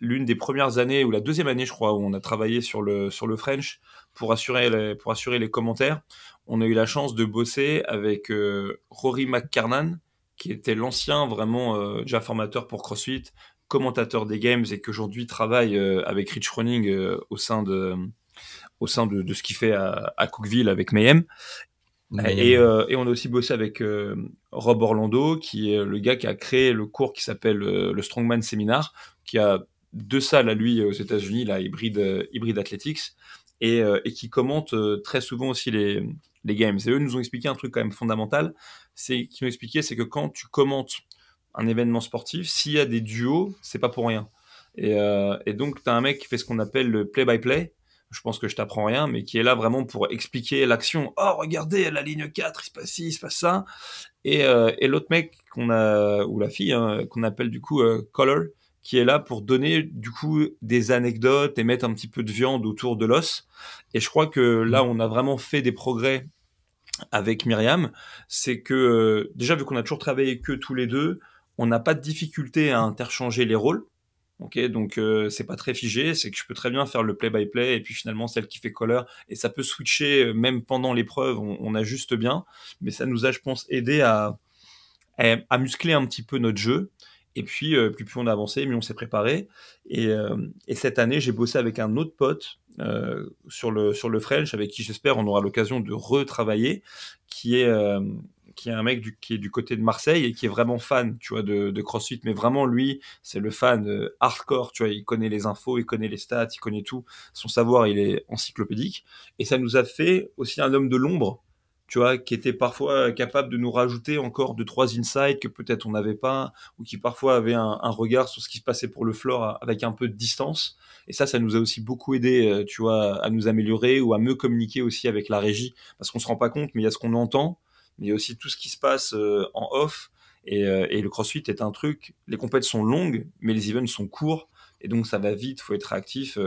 l'une des premières années, ou la deuxième année, je crois, où on a travaillé sur le, sur le French pour assurer pour assurer les commentaires, on a eu la chance de bosser avec euh, Rory McCarnan, qui était l'ancien vraiment euh, déjà formateur pour CrossFit, commentateur des games et qui aujourd'hui travaille euh, avec Rich Running au sein de au sein de, ce qu'il fait à, Cookville avec Mayhem. Et, on a aussi bossé avec Rob Orlando, qui est le gars qui a créé le cours qui s'appelle le Strongman Seminar, qui a deux salles à lui aux États-Unis, la Hybrid, Hybrid Athletics, et, et qui commente très souvent aussi les, les games. Et eux nous ont expliqué un truc quand même fondamental, c'est qu'ils nous expliqué, c'est que quand tu commentes un événement sportif, s'il y a des duos, c'est pas pour rien. Et, euh, donc, tu as un mec qui fait ce qu'on appelle le play-by-play. Je pense que je t'apprends rien, mais qui est là vraiment pour expliquer l'action. Oh, regardez, la ligne 4, il se passe ci, il se passe ça. Et, euh, et l'autre mec qu'on a, ou la fille, hein, qu'on appelle du coup euh, Color, qui est là pour donner du coup des anecdotes et mettre un petit peu de viande autour de l'os. Et je crois que là, mmh. on a vraiment fait des progrès avec Myriam, c'est que euh, déjà vu qu'on a toujours travaillé que tous les deux, on n'a pas de difficulté à interchanger les rôles. Ok, donc euh, c'est pas très figé, c'est que je peux très bien faire le play-by-play et puis finalement celle qui fait color et ça peut switcher euh, même pendant l'épreuve, on, on, ajuste bien, mais ça nous a, je pense, aidé à, à muscler un petit peu notre jeu et puis, euh, plus, plus on a avancé, mieux on s'est préparé. Et, euh, et, cette année, j'ai bossé avec un autre pote euh, sur, le, sur le French, avec qui j'espère on aura l'occasion de retravailler, qui est, qui est un mec du, qui est du côté de Marseille et qui est vraiment fan, tu vois, de, de CrossFit. Mais vraiment, lui, c'est le fan hardcore, tu vois, il connaît les infos, il connaît les stats, il connaît tout. Son savoir, il est encyclopédique. Et ça nous a fait aussi un homme de l'ombre tu vois, qui était parfois capable de nous rajouter encore deux, trois insights que peut-être on n'avait pas, ou qui parfois avait un, regard sur ce qui se passait pour le floor avec un peu de distance. Et ça, ça nous a aussi beaucoup aidé, euh, tu vois, à nous améliorer ou à mieux communiquer aussi avec la régie, parce qu'on se rend pas compte, mais il y a ce qu'on entend, mais il y a aussi tout ce qui se passe euh, en off. Et, euh, et, le CrossFit est un truc, les compètes sont longues, mais les events sont courts, et donc ça va vite, faut être actif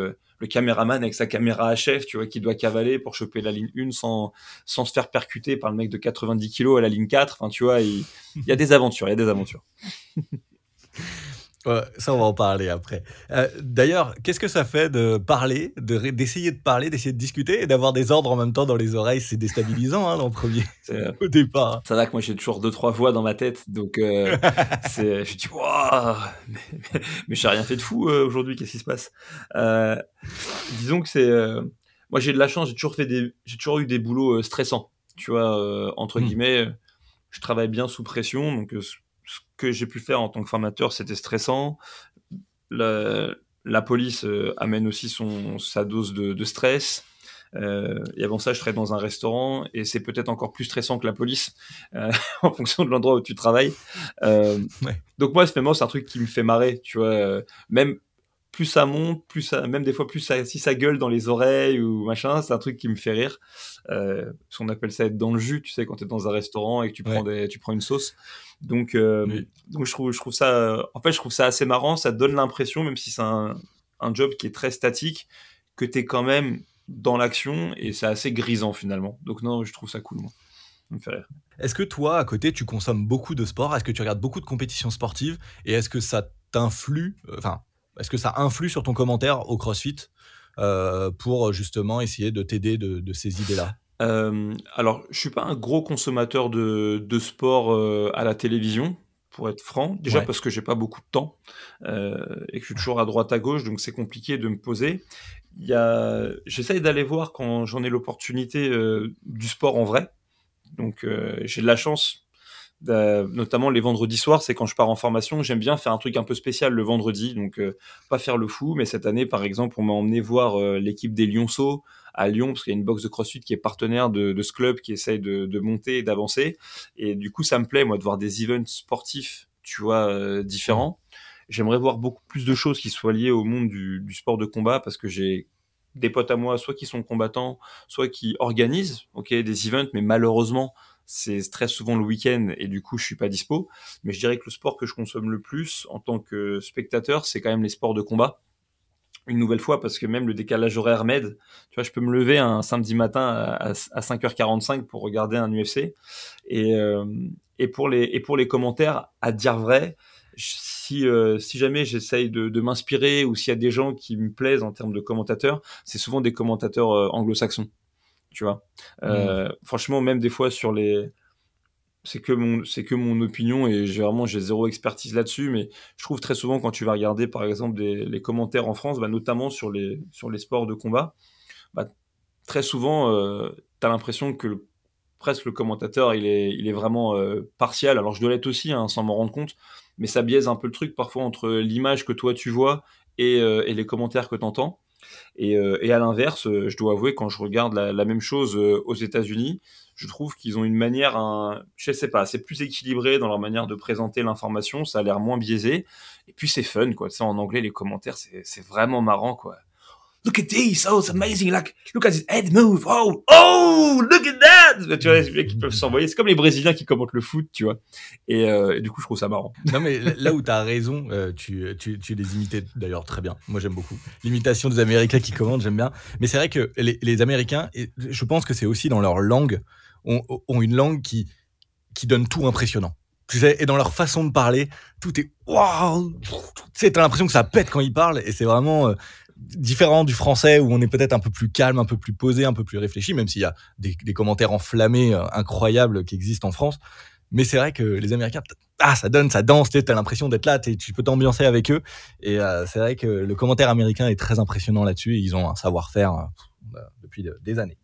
le caméraman avec sa caméra HF, tu vois, qui doit cavaler pour choper la ligne 1 sans, sans se faire percuter par le mec de 90 kilos à la ligne 4. Enfin, tu vois, il y a des aventures, il y a des aventures. ça, on va en parler après. Euh, d'ailleurs, qu'est-ce que ça fait de parler, d'essayer de, parler, d'essayer de discuter et d'avoir des ordres en même temps dans les oreilles? C'est déstabilisant, hein, dans le premier, au départ. Ça va que moi, j'ai toujours deux, trois voix dans ma tête. Donc, euh, je dis, waouh, mais, mais, mais j'ai rien fait de fou euh, aujourd'hui, qu'est-ce qui se passe? Disons que c'est. moi, j'ai de la chance, j'ai toujours, fait des, j'ai toujours eu des boulots stressants. Tu vois, entre mmh. guillemets, je travaille bien sous pression, donc ce que j'ai pu faire en tant que formateur, c'était stressant. La, la police euh, amène aussi son, sa dose de, de stress. Euh, et avant ça, je travaille dans un restaurant et c'est peut-être encore plus stressant que la police euh, en fonction de l'endroit où tu travailles. Euh, Ouais. Donc moi, finalement, c'est un truc qui me fait marrer, tu vois. même plus ça monte, plus ça, même des fois plus ça, si ça gueule dans les oreilles ou machin, c'est un truc qui me fait rire. Euh, parce qu'on appelle ça être dans le jus, tu sais, quand tu es dans un restaurant et que tu prends des, tu prends une sauce. Donc, euh, Oui. donc je trouve, je trouve ça, en fait, je trouve ça assez marrant. Ça donne l'impression, même si c'est un, un job qui est très statique, que tu es quand même dans l'action et c'est assez grisant finalement. Donc non, je trouve ça cool, moi. Ça me fait rire. Est-ce que toi, à côté, tu consommes beaucoup de sport? Est-ce que tu regardes beaucoup de compétitions sportives? Et est-ce que ça t'influe euh, Enfin, est-ce que ça influe sur ton commentaire au CrossFit euh, pour justement essayer de t'aider de, de ces idées-là? Euh, alors, je suis pas un gros consommateur de, de sport euh, à la télévision, pour être franc. Déjà Ouais. parce que j'ai pas beaucoup de temps euh, et que je suis toujours à droite à gauche, donc c'est compliqué de me poser. Il y a, j'essaye d'aller voir quand j'en ai l'opportunité du sport en vrai. Donc, j'ai de la chance. D'a- notamment les vendredis soirs, c'est quand je pars en formation. J'aime bien faire un truc un peu spécial le vendredi, donc euh, pas faire le fou. Mais cette année, par exemple, on m'a emmené voir euh, l'équipe des Lyonceaux à Lyon, parce qu'il y a une box de CrossFit qui est partenaire de, de ce club qui essaye de, de monter et d'avancer. Et du coup, ça me plaît, moi, de voir des events sportifs, tu vois, euh, différents. J'aimerais voir beaucoup plus de choses qui soient liées au monde du, du sport de combat, parce que j'ai des potes à moi, soit qui sont combattants, soit qui organisent, ok, des events, mais malheureusement, c'est très souvent le week-end et du coup, je suis pas dispo. Mais je dirais que le sport que je consomme le plus en tant que spectateur, c'est quand même les sports de combat une nouvelle fois parce que même le décalage horaire m'aide. Tu vois, je peux me lever un samedi matin à, à 5h45 pour regarder un UFC. Et, euh, et, pour les, et pour les commentaires, à dire vrai, si, euh, si jamais j'essaye de, de m'inspirer ou s'il y a des gens qui me plaisent en termes de commentateurs, c'est souvent des commentateurs euh, anglo-saxons. Tu vois, euh, franchement, même des fois sur les, c'est que mon c'est que mon opinion et j'ai vraiment j'ai zéro expertise là-dessus mais je trouve très souvent quand tu vas regarder par exemple des, les commentaires en France bah, notamment sur les sur les sports de combat bah, très souvent euh, tu as l'impression que le, presque le commentateur il est il est vraiment euh, partial. Alors je dois l'être aussi hein, sans m'en rendre compte mais ça biaise un peu le truc parfois entre l'image que toi tu vois et, euh, et les commentaires que tu entends et, euh, et à l'inverse, euh, je dois avouer, quand je regarde la, même chose euh, aux États-Unis, je trouve qu'ils ont une manière, un, je sais pas, c'est plus équilibré dans leur manière de présenter l'information, ça a l'air moins biaisé, et puis c'est fun, quoi. Sais, en anglais, les commentaires, c'est vraiment marrant, quoi. Look at this, oh, it's amazing, like, look at his head move, oh, oh, look at that! Tu vois, les mecs qui peuvent s'envoyer, c'est comme les Brésiliens qui commentent le foot, tu vois. Et, euh, du coup, je trouve ça marrant. Non, mais là où tu as raison, euh, tu, tu, tu les imitais d'ailleurs très bien. Moi, j'aime beaucoup. L'imitation des Américains qui commentent, j'aime bien. Mais c'est vrai que les, Américains, je pense que c'est aussi dans leur langue, ont, ont une langue qui, qui donne tout impressionnant. Tu sais, et dans leur façon de parler, tout est waouh! Tu sais, t'as l'impression que ça pète quand ils parlent, et c'est vraiment euh, différent du français où on est peut-être un peu plus calme, un peu plus posé, un peu plus réfléchi, même s'il y a des, commentaires enflammés euh, incroyables qui existent en France. Mais c'est vrai que les Américains, ah, ça donne, ça danse, tu as l'impression d'être là, tu peux t'ambiancer avec eux. Et euh, c'est vrai que le commentaire américain est très impressionnant là-dessus. Ils ont un savoir-faire euh, depuis de- des années.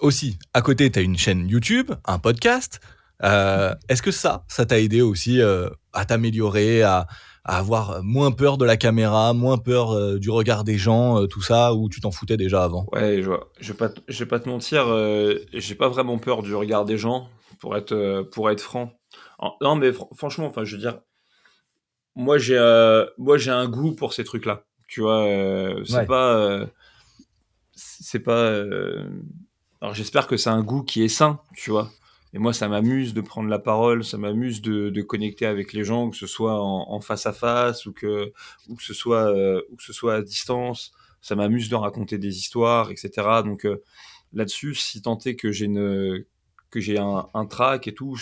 Aussi, à côté, tu as une chaîne YouTube, un podcast. Est-ce que ça, ça t'a aidé aussi à t'améliorer, à, à avoir moins peur de la caméra, moins peur euh, du regard des gens, euh, tout ça, ou tu t'en foutais déjà avant? Ouais, je vois. Je vais pas, te- je vais pas te mentir, euh, j'ai pas vraiment peur du regard des gens, pour être, euh, pour être franc. En- non, mais fr- franchement, enfin, je veux dire, moi j'ai, euh, moi j'ai un goût pour ces trucs-là. Tu vois, euh, c'est Ouais. pas, euh, c'est pas. euh, Alors j'espère que c'est un goût qui est sain, tu vois. Et moi, ça m'amuse de prendre la parole, ça m'amuse de, connecter avec les gens, que ce soit en, face à face ou que, ou que ce soit, euh, ou que ce soit à distance. Ça m'amuse de raconter des histoires, etc. Donc euh, là-dessus, si tant est que j'ai une, que j'ai un, un track et tout,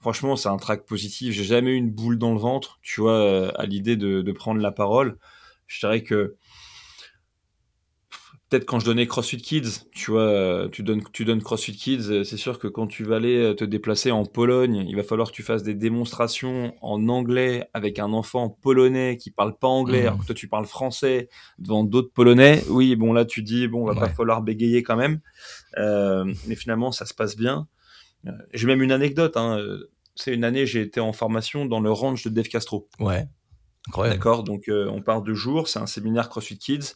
franchement, c'est un track positif. J'ai jamais eu une boule dans le ventre, tu vois, euh, à l'idée de, de prendre la parole. Je dirais que peut-être quand je donnais CrossFit Kids, tu vois, euh, tu donnes, tu donnes CrossFit Kids, euh, c'est sûr que quand tu vas aller euh, te déplacer en Pologne, il va falloir que tu fasses des démonstrations en anglais avec un enfant polonais qui parle pas anglais, alors que toi tu parles français devant d'autres polonais. Oui, bon là tu dis, bon, va pas falloir bégayer quand même. Euh, mais finalement, ça se passe bien. J'ai même une anecdote. Hein. c'est une année, j'ai été en formation dans le ranch de Dave Castro. Ouais. D'accord, donc euh, on part de jour, c'est un séminaire CrossFit Kids.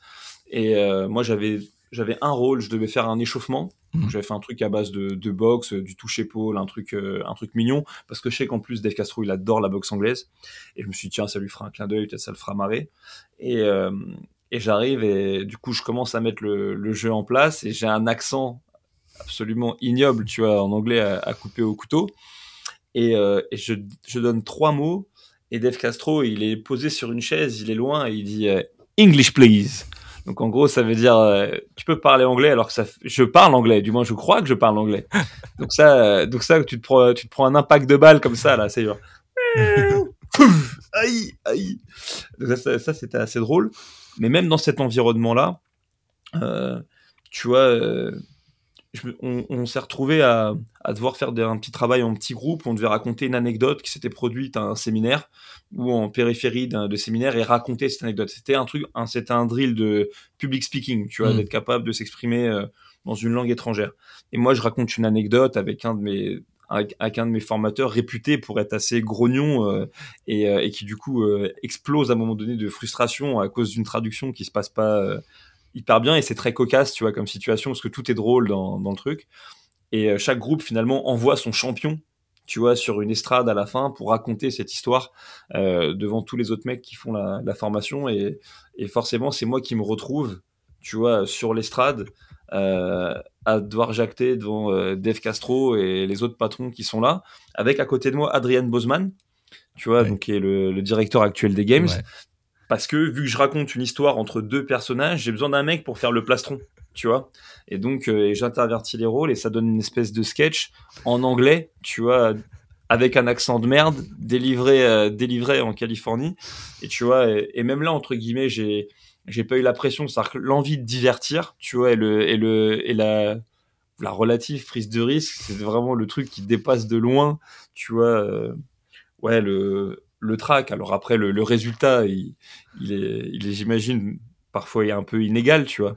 Et euh, moi, j'avais, j'avais un rôle, je devais faire un échauffement. Mhm. J'avais fait un truc à base de, de boxe, du touche-épaule, un truc, euh, un truc mignon. Parce que je sais qu'en plus, Dave Castro, il adore la boxe anglaise. Et je me suis dit, tiens, ça lui fera un clin d'œil, peut-être ça le fera marrer. Et, euh, et j'arrive et du coup, je commence à mettre le, le jeu en place et j'ai un accent absolument ignoble, tu vois, en anglais à, à couper au couteau. Et, euh, et je, je donne trois mots et Dave Castro, il est posé sur une chaise, il est loin et il dit English please. Donc en gros, ça veut dire euh, tu peux parler anglais alors que ça, je parle anglais. Du moins, je crois que je parle anglais. Donc ça, euh, donc ça, tu te prends, tu te prends un impact de balle comme ça là, c'est genre aïe aïe. Donc ça, c'était assez drôle. Mais même dans cet environnement là, euh, tu vois. Je on, on s'est retrouvé à, à devoir faire des- un petit travail en petit groupe. On devait raconter une anecdote qui s'était produite à un séminaire ou en périphérie d'un de séminaire et raconter cette anecdote. C'était un truc, c'était un drill de public speaking, tu vois, Mm. d'être capable de s'exprimer euh, dans une langue étrangère. Et moi, je raconte une anecdote avec un de mes avec, un de mes formateurs réputé pour être assez grognon euh, et, euh, et qui du coup euh, explose à un moment donné de frustration à cause d'une traduction qui se passe pas hyper bien et c'est très cocasse, tu vois, comme situation parce que tout est drôle dans, dans le truc. Et euh, chaque groupe finalement envoie son champion, tu vois, sur une estrade à la fin pour raconter cette histoire euh, devant tous les autres mecs qui font la, la formation. Et, et forcément, c'est moi qui me retrouve, tu vois, sur l'estrade euh, à devoir jacter devant euh, Dave Castro et les autres patrons qui sont là, avec à côté de moi Adrian Bosman, tu vois, Ouais. donc qui est le, le directeur actuel des Games. Ouais. Parce que vu que je raconte une histoire entre deux personnages, j'ai besoin d'un mec pour faire le plastron, tu vois. Et donc euh, j'intervertis les rôles et ça donne une espèce de sketch en anglais, tu vois, avec un accent de merde, délivré, euh, délivré en Californie. Et tu vois, et, même là entre guillemets, j'ai j'ai pas eu la pression, c'est-à-dire que l'envie de divertir, tu vois, et le et le et la la relative prise de risque, c'est vraiment le truc qui dépasse de loin, tu vois. euh, ouais, le le track. Alors après, le, le résultat, il, il est, il est j'imagine, parfois il est un peu inégal, tu vois.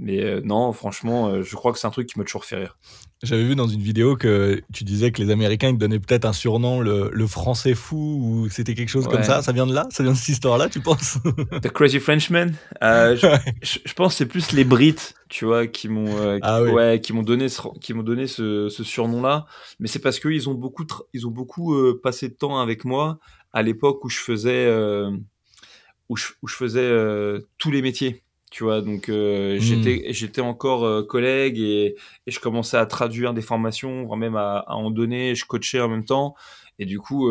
Mais euh, non, franchement, euh, je crois que c'est un truc qui m'a toujours fait rire. J'avais vu dans une vidéo que tu disais que les Américains ils donnaient peut-être un surnom, le, le français fou, ou c'était quelque chose comme ça. Ça vient de là? Ça vient de cette histoire-là, tu penses? The Crazy Frenchman, euh, je, Ouais. je, je pense que c'est plus les Brits, tu vois, qui m'ont Ah oui. ouais, qui m'ont donné ce, qui m'ont donné ce, ce surnom-là. Mais c'est parce qu'ils ont beaucoup, ils ont beaucoup passé de temps avec moi à l'époque où je faisais, euh, où je, où je faisais euh, tous les métiers. Tu vois, donc euh, Mm. j'étais j'étais encore collègue et, et je commençais à traduire des formations, voire même à, à en donner. Je coachais en même temps et du coup,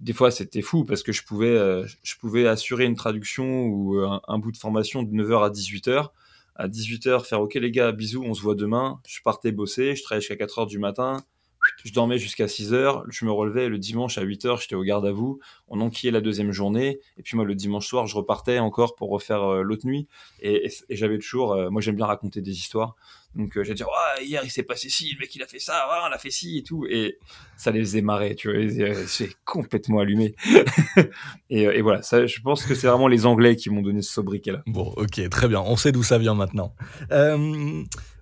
des fois c'était fou parce que je pouvais je pouvais assurer une traduction ou un, un bout de formation de 9h à 18h. À 18h, faire OK les gars, bisous, on se voit demain. Je partais bosser, je travaillais jusqu'à 4h du matin. Je dormais jusqu'à 6h, je me relevais le dimanche à 8h, j'étais au garde à vous. On enquillait la deuxième journée. Et puis moi, le dimanche soir, je repartais encore pour refaire euh, l'autre nuit. Et, j'avais toujours, euh, moi j'aime bien raconter des histoires. Donc euh, dire, ouais, hier il s'est passé ci, le mec il a fait ça, ouais, on a fait ci et tout. Et ça les faisait marrer, tu vois. C'est complètement allumé. et, euh, et voilà, je pense que c'est vraiment les Anglais qui m'ont donné ce sobriquet-là. Bon, ok, très bien. On sait d'où ça vient maintenant.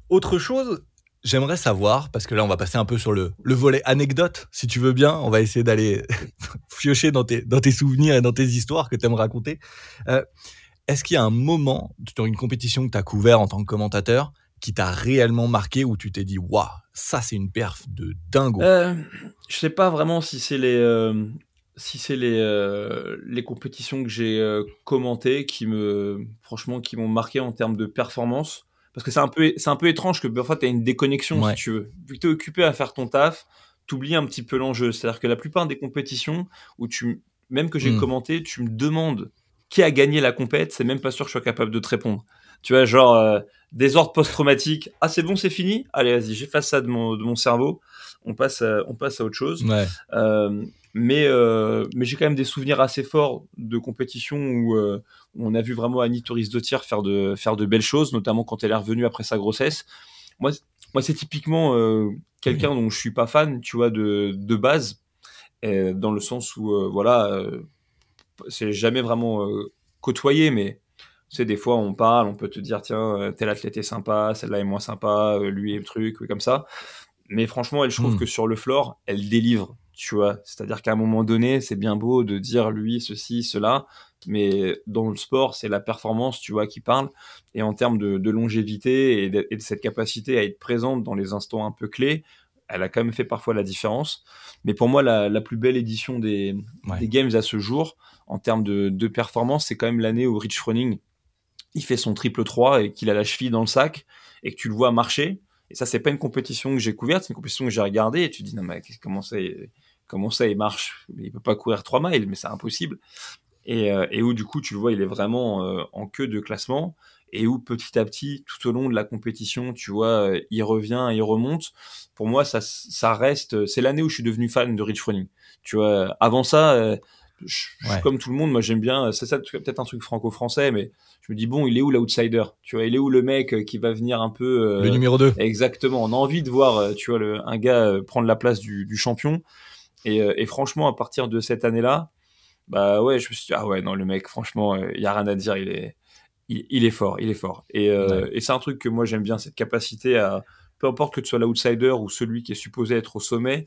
Autre chose, j'aimerais savoir, parce que là, on va passer un peu sur le, le volet anecdote, si tu veux bien. On va essayer d'aller piocher dans tes, dans tes souvenirs et dans tes histoires que tu aimes raconter. Euh, Est-ce qu'il y a un moment sur une compétition que tu as couvert en tant que commentateur qui t'a réellement marqué où tu t'es dit, waouh, ça, c'est une perf de dingo? Euh, je sais pas vraiment si c'est les euh, si c'est les euh, les compétitions que j'ai euh, commentées qui me franchement qui m'ont marqué en termes de performance parce que c'est un peu c'est un peu étrange que parfois tu as une déconnexion Ouais. si tu veux. Vu que tu es occupé à faire ton taf t'oublies un petit peu l'enjeu. C'est-à-dire que la plupart des compétitions où tu même que j'ai Mm. commenté tu me demandes qui a gagné la compète c'est même pas sûr que je sois capable de te répondre. Tu vois genre euh, désordre post-traumatique ah c'est bon c'est fini? Allez vas-y j'efface ça de mon de mon cerveau. On passe à, on passe à autre chose. Ouais, euh, mais euh, mais j'ai quand même des souvenirs assez forts de compétitions où, euh, on a vu vraiment Annie Toris Dottir faire de faire de belles choses, notamment quand elle est revenue après sa grossesse. Moi, moi c'est typiquement euh, quelqu'un dont je suis pas fan, tu vois, de, de base, dans le sens où voilà, c'est jamais vraiment côtoyé, mais tu sais, des fois on parle, on peut te dire tiens, tel athlète est sympa, celle-là est moins sympa, lui est le truc, comme ça. Mais franchement, elle, je trouve Mm. que sur le floor, elle délivre. Tu vois. C'est-à-dire qu'à un moment donné, c'est bien beau de dire lui, ceci, cela, mais dans le sport, c'est la performance, tu vois, qui parle. Et en termes de, longévité et de, cette capacité à être présente dans les instants un peu clés, elle a quand même fait parfois la différence. Mais pour moi, la, plus belle édition des, Games à ce jour, en termes de, performance, c'est quand même l'année où Rich Froning, il fait son triple 3 et qu'il a la cheville dans le sac et que tu le vois marcher. Et ça, c'est pas une compétition que j'ai couverte, c'est une compétition que j'ai regardée et tu te dis, non, mais comment ça, comment ça il marche? Il peut pas courir 3 miles, mais c'est impossible. Euh, et, où du coup, tu le vois, il est vraiment euh, en queue de classement et où petit à petit, tout au long de la compétition, tu vois, euh, il revient, il remonte. Pour moi, ça, ça reste. C'est l'année où je suis devenu fan de Rich Froning. Tu vois, avant ça, je, comme tout le monde, moi j'aime bien. C'est ça, peut-être un truc franco-français, mais je me dis bon, il est où l'outsider? Tu vois, il est où le mec qui va venir un peu le numéro 2 Exactement. On a envie de voir, tu vois, le, un gars prendre la place du, du champion. Et, et, franchement, à partir de cette année-là, bah ouais, je me suis dit, ah ouais, non, le mec, franchement, il euh, y a rien à dire, il est, il, est fort, il est fort. Et, euh, et c'est un truc que moi j'aime bien, cette capacité à, peu importe que tu sois l'outsider ou celui qui est supposé être au sommet,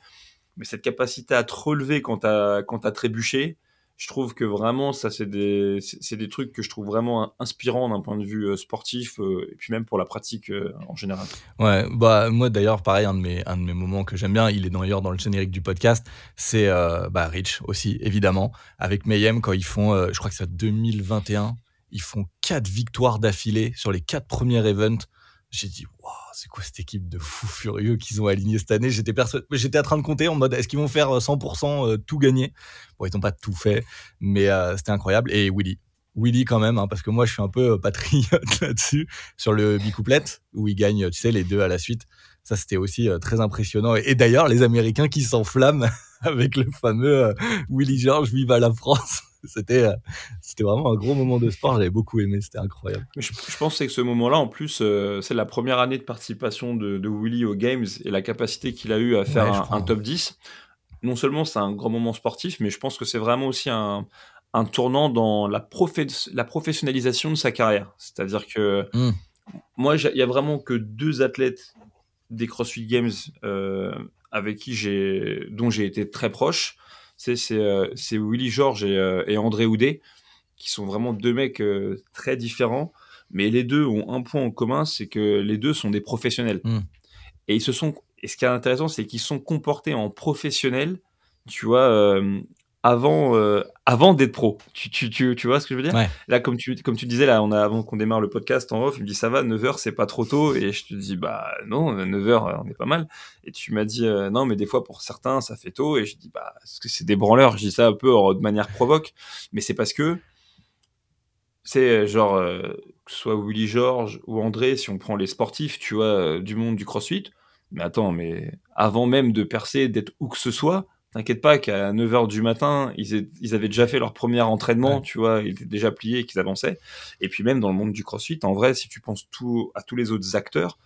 mais cette capacité à te relever quand t'as, quand t'as trébuché, je trouve que vraiment, ça, c'est des, des trucs que je trouve vraiment inspirants d'un point de vue euh, sportif euh, et puis même pour la pratique euh, en général. Ouais, bah, moi d'ailleurs, pareil, un de mes, un de mes moments que j'aime bien, il est d'ailleurs dans le générique du podcast, c'est bah, Rich aussi, évidemment, avec Mayhem quand ils font, je crois que c'est 2021, ils font quatre victoires d'affilée sur les quatre premiers events j'ai dit, waouh, c'est quoi cette équipe de fous furieux qu'ils ont aligné cette année? J'étais j'étais en train de compter en mode, est-ce qu'ils vont faire 100% euh, euh, tout gagner? Bon, ils n'ont pas tout fait, mais euh, c'était incroyable. Et Willy, Willy quand même, hein, parce que moi je suis un peu patriote là-dessus, sur le bicouplet, où il gagne, tu sais, les deux à la suite. Ça, c'était aussi très impressionnant. Et, d'ailleurs, les Américains qui s'enflamment avec le fameux Willy George, vive à la France c'était euh, c'était vraiment un gros moment de sport j'avais beaucoup aimé c'était incroyable. Je, pense que ce moment là en plus euh, c'est la première année de participation de, de, Willy aux Games et la capacité qu'il a eu à faire un, top 10 non seulement c'est un grand moment sportif mais je pense que c'est vraiment aussi un, un tournant dans la, la professionnalisation de sa carrière. C'est à dire que mmh. moi il y a vraiment que deux athlètes des CrossFit Games euh, avec qui j'ai dont j'ai été très proche euh, c'est Willy George euh, et, André Houdet, qui sont vraiment deux mecs euh, très différents, mais les deux ont un point en commun, c'est que les deux sont des professionnels. Hmm. Et ils se sont, et ce qui est intéressant, c'est qu'ils sont comportés en professionnels, tu vois, avant, euh, avant d'être pro. Tu, tu, tu, tu, vois ce que je veux dire? Là, comme tu, comme tu disais, là, on a, avant qu'on démarre le podcast en off, il me dit ça va, 9h, c'est pas trop tôt. Et je te dis, bah non, 9h, on est pas mal. Et tu m'as dit, euh, non, mais des fois, pour certains, ça fait tôt. Et je dis, bah, parce que c'est des branleurs. Je dis ça un peu de manière provoque. Mais c'est parce que, c'est genre, euh, que ce soit Willy George ou André, si on prend les sportifs, tu vois, du monde du crossfit. Mais attends, mais avant même de percer, d'être où que ce soit, T'inquiète pas qu'à 9h du matin, ils, avaient déjà fait leur premier entraînement, tu vois, ils étaient déjà pliés et qu'ils avançaient. Et puis même dans le monde du crossfit, en vrai, si tu penses tout, à tous les autres acteurs,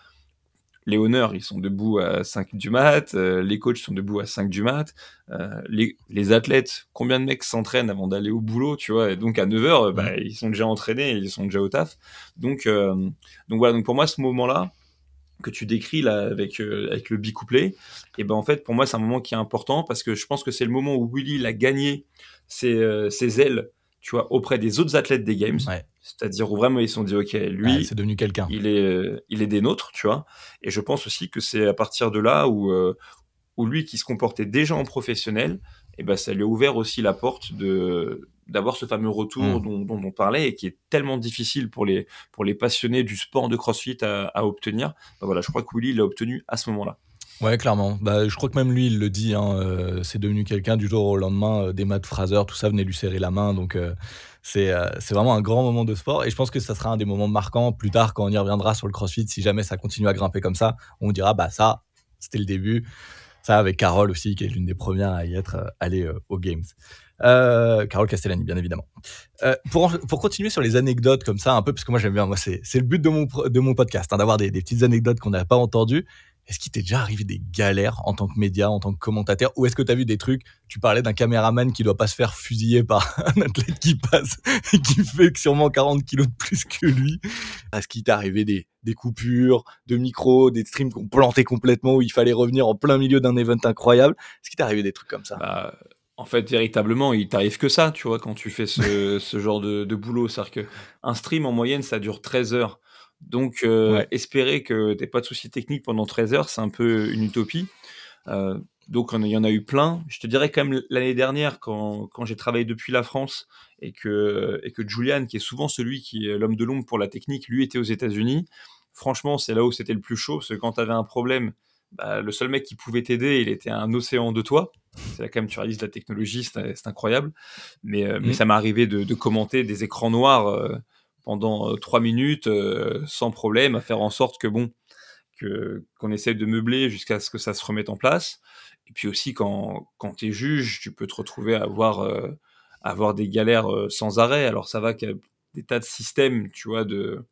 les honneurs, ils sont debout à 5 du mat, euh, les coachs sont debout à 5 du mat, euh, les, athlètes, combien de mecs s'entraînent avant d'aller au boulot, tu vois, et donc à 9h, bah, ils sont déjà entraînés, ils sont déjà au taf. Donc, euh, donc voilà, donc pour moi, ce moment-là, que tu décris là avec euh, avec le bicouplet et ben en fait pour moi c'est un moment qui est important parce que je pense que c'est le moment où Willy a gagné ses, euh, ses, ailes tu vois auprès des autres athlètes des games. C'est-à-dire où vraiment ils se sont dit ok lui c'est devenu quelqu'un. il est euh, il est des nôtres tu vois. Et je pense aussi que c'est à partir de là où où lui qui se comportait déjà en professionnel et ben ça lui a ouvert aussi la porte de d'avoir ce fameux retour mm. dont, on parlait et qui est tellement difficile pour les, pour les passionnés du sport de CrossFit à, obtenir. Bah voilà, je crois que Willy l'a obtenu à ce moment-là. Ouais, clairement. Bah, je crois que même lui, il le dit. Hein, euh, c'est devenu quelqu'un du jour au lendemain. Euh, des Matt Fraser, tout ça venait lui serrer la main. Donc, euh, c'est c'est vraiment un grand moment de sport. Et je pense que ça sera un des moments marquants plus tard quand on y reviendra sur le CrossFit. Si jamais ça continue à grimper comme ça, on dira bah ça, c'était le début. Ça avec Carole aussi, qui est l'une des premières à y être allée aux Games. Euh, Carole Castellani, bien évidemment. Euh, pour, pour continuer sur les anecdotes comme ça, un peu, parce que moi j'aime bien, moi c'est le but de mon, de mon podcast, hein, d'avoir des, des, petites anecdotes qu'on n'a pas entendues. Est-ce qu'il t'est déjà arrivé des galères en tant que média, en tant que commentateur Ou est-ce que tu as vu des trucs Tu parlais d'un caméraman qui doit pas se faire fusiller par un athlète qui passe et qui fait sûrement 40 kilos de plus que lui? Est-ce qu'il t'est arrivé des, coupures de micro, des streams qu'on plantait complètement où il fallait revenir en plein milieu d'un event incroyable? Est-ce qu'il t'est arrivé des trucs comme ça? Bah, en fait, véritablement, il t'arrive que ça, tu vois, quand tu fais ce, ce genre de, de boulot. C'est-à-dire qu'un stream, en moyenne, ça dure 13 heures. Donc, euh, espérer que t'aies pas de soucis techniques pendant 13 heures, c'est un peu une utopie. Euh, donc, il y en a eu plein. Je te dirais quand même l'année dernière, quand, quand j'ai travaillé depuis la France et que, et que Julian, qui est souvent celui qui est l'homme de l'ombre pour la technique, lui était aux États-Unis. Franchement, c'est là où c'était le plus chaud, parce que quand tu avais un problème, bah, le seul mec qui pouvait t'aider, il était un océan de toi. C'est là quand même, tu réalises la technologie, c'est incroyable. Mais, euh, mais mmh. ça m'est arrivé de, de, commenter des écrans noirs pendant euh, trois minutes euh, sans problème, à faire en sorte que bon, que qu'on essaie de meubler jusqu'à ce que ça se remette en place. Et puis aussi quand quand tu es juge, tu peux te retrouver à avoir euh, avoir des galères sans arrêt. Alors ça va qu'il y a des tas de systèmes, tu vois, de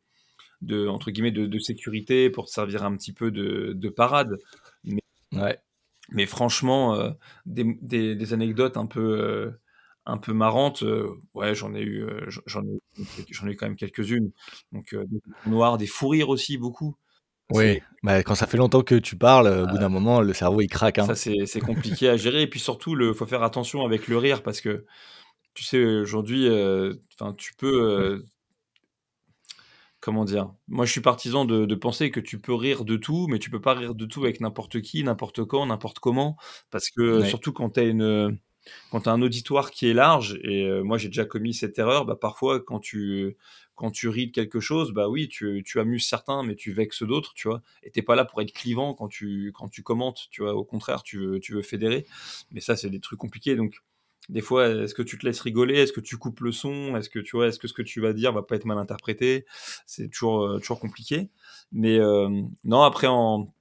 de entre guillemets de, de sécurité pour te servir un petit peu de, de parade. Mais, ouais. mais franchement, des, des, des, anecdotes un peu un peu marrante, euh, ouais, j'en ai eu, euh, j'en ai, j'en ai eu quand même quelques-unes. Donc, euh, des noirs, des fous rires aussi, beaucoup. Oui, bah, quand ça fait longtemps que tu parles, au bout d'un moment, le cerveau il craque. Hein. Ça, c'est compliqué à gérer. Et puis surtout, il faut faire attention avec le rire parce que, tu sais, aujourd'hui, enfin, tu peux. comment dire? Moi, je suis partisan de, de, penser que tu peux rire de tout, mais tu peux pas rire de tout avec n'importe qui, n'importe quand, n'importe comment. Parce que, surtout quand tu as une quand tu as un auditoire qui est large, et euh, moi j'ai déjà commis cette erreur, bah, parfois quand tu, quand tu ris de quelque chose, bah oui, tu, tu amuses certains, mais tu vexes d'autres, tu vois. Et t'es pas là pour être clivant quand tu, quand tu commentes, tu vois. Au contraire, tu veux, tu veux fédérer. Mais ça, c'est des trucs compliqués. Donc, des fois, est-ce que tu te laisses rigoler? Est-ce que tu coupes le son? Est-ce que tu vois Est-ce que ce que tu vas dire va pas être mal interprété? C'est toujours, euh, toujours compliqué. Mais euh, non, après en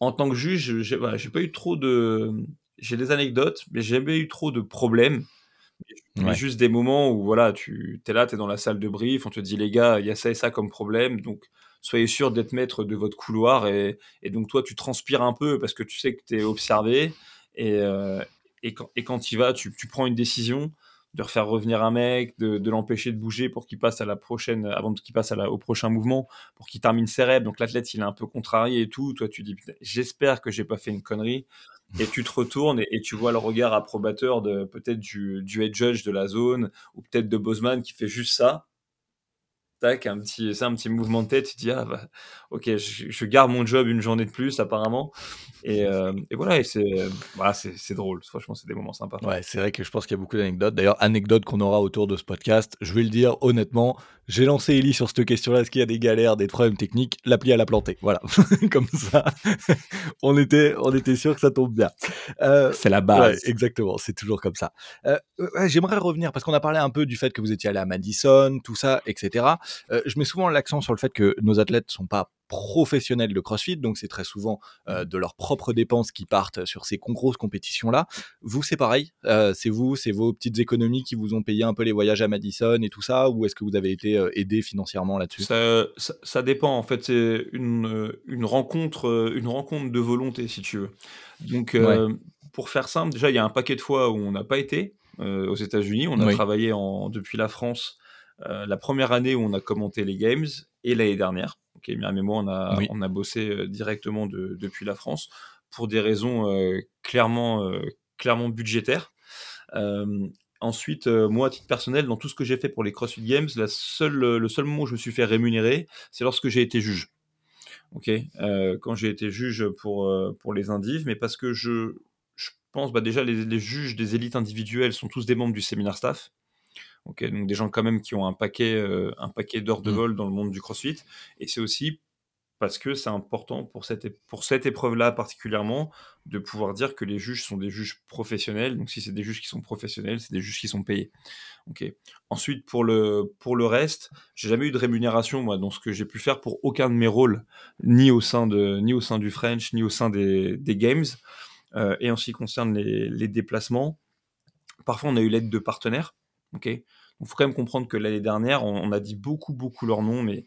en tant que juge, j'ai voilà, pas eu trop de j'ai des anecdotes, mais j'ai jamais eu trop de problèmes. Mais juste des moments où voilà, tu es là, tu es dans la salle de brief, on te dit les gars, il y a ça et ça comme problème, donc soyez sûr d'être maître de votre couloir et, et, donc toi tu transpires un peu parce que tu sais que tu es observé et, euh, et, quand, et quand tu, tu prends une décision de refaire revenir un mec, de, l'empêcher de bouger pour qu'il passe à la prochaine, avant qu'il passe au prochain mouvement, pour qu'il termine ses rêves. Donc l'athlète, il est un peu contrarié et tout. Toi, tu dis, j'espère que j'ai pas fait une connerie et tu te retournes et, tu vois le regard approbateur de peut-être du, head judge de la zone ou peut-être de Bosman qui fait juste ça. Tac, un petit, c'est un petit mouvement de tête. Tu dis ah bah, ok, je, garde mon job une journée de plus apparemment. Et, euh, et voilà, c'est drôle. Franchement, c'est des moments sympas. Ouais, c'est vrai que je pense qu'il y a beaucoup d'anecdotes. D'ailleurs, anecdotes qu'on aura autour de ce podcast. Je vais le dire honnêtement, j'ai lancé Ellie sur cette question-là. Est-ce qu'il y a des galères, des problèmes techniques? L'appli, elle a planté. Voilà. Comme ça, on était, on était sûr que ça tombe bien. Euh, c'est la base. Ouais, exactement. C'est toujours comme ça. Euh, j'aimerais revenir parce qu'on a parlé un peu du fait que vous étiez allé à Madison, tout ça, etc. Euh, je mets souvent l'accent sur le fait que nos athlètes sont pas professionnels de CrossFit, donc c'est très souvent euh, de leurs propres dépenses qui partent sur ces grosses compétitions-là. Vous, c'est pareil euh, C'est vous, c'est vos petites économies qui vous ont payé un peu les voyages à Madison et tout ça, ou est-ce que vous avez été euh, aidé financièrement là-dessus? Ça, ça, dépend, en fait, c'est une, une, rencontre, une rencontre de volonté, si tu veux. Donc, pour faire simple, déjà, il y a un paquet de fois où on n'a pas été aux États-Unis, on a travaillé en, depuis la France la première année où on a commenté les Games et l'année dernière qui est bien mais moi, on a, on a bossé euh, directement de, depuis la France pour des raisons euh, clairement, euh, clairement budgétaires. Ensuite, moi, à titre personnel, dans tout ce que j'ai fait pour les CrossFit Games, la seule, le seul moment où je me suis fait rémunérer, c'est lorsque j'ai été juge. Ok, quand j'ai été juge pour, pour les indives, mais parce que je, je pense, bah déjà, les, les, juges des élites individuelles sont tous des membres du séminaire staff donc des gens quand même qui ont un paquet, euh, un paquet d'heures de mmh. vol dans le monde du CrossFit. Et c'est aussi parce que c'est important pour cette, pour cette épreuve-là particulièrement de pouvoir dire que les juges sont des juges professionnels. Donc si c'est des juges qui sont professionnels, c'est des juges qui sont payés. Ok. Ensuite pour le pour le reste, j'ai jamais eu de rémunération moi dans ce que j'ai pu faire pour aucun de mes rôles, ni au sein de ni au sein du French, ni au sein des, des games. Euh, et en ce qui concerne les, les déplacements, parfois on a eu l'aide de partenaires. Ok. Il faut quand même comprendre que l'année dernière, on, a dit beaucoup, beaucoup leur nom, mais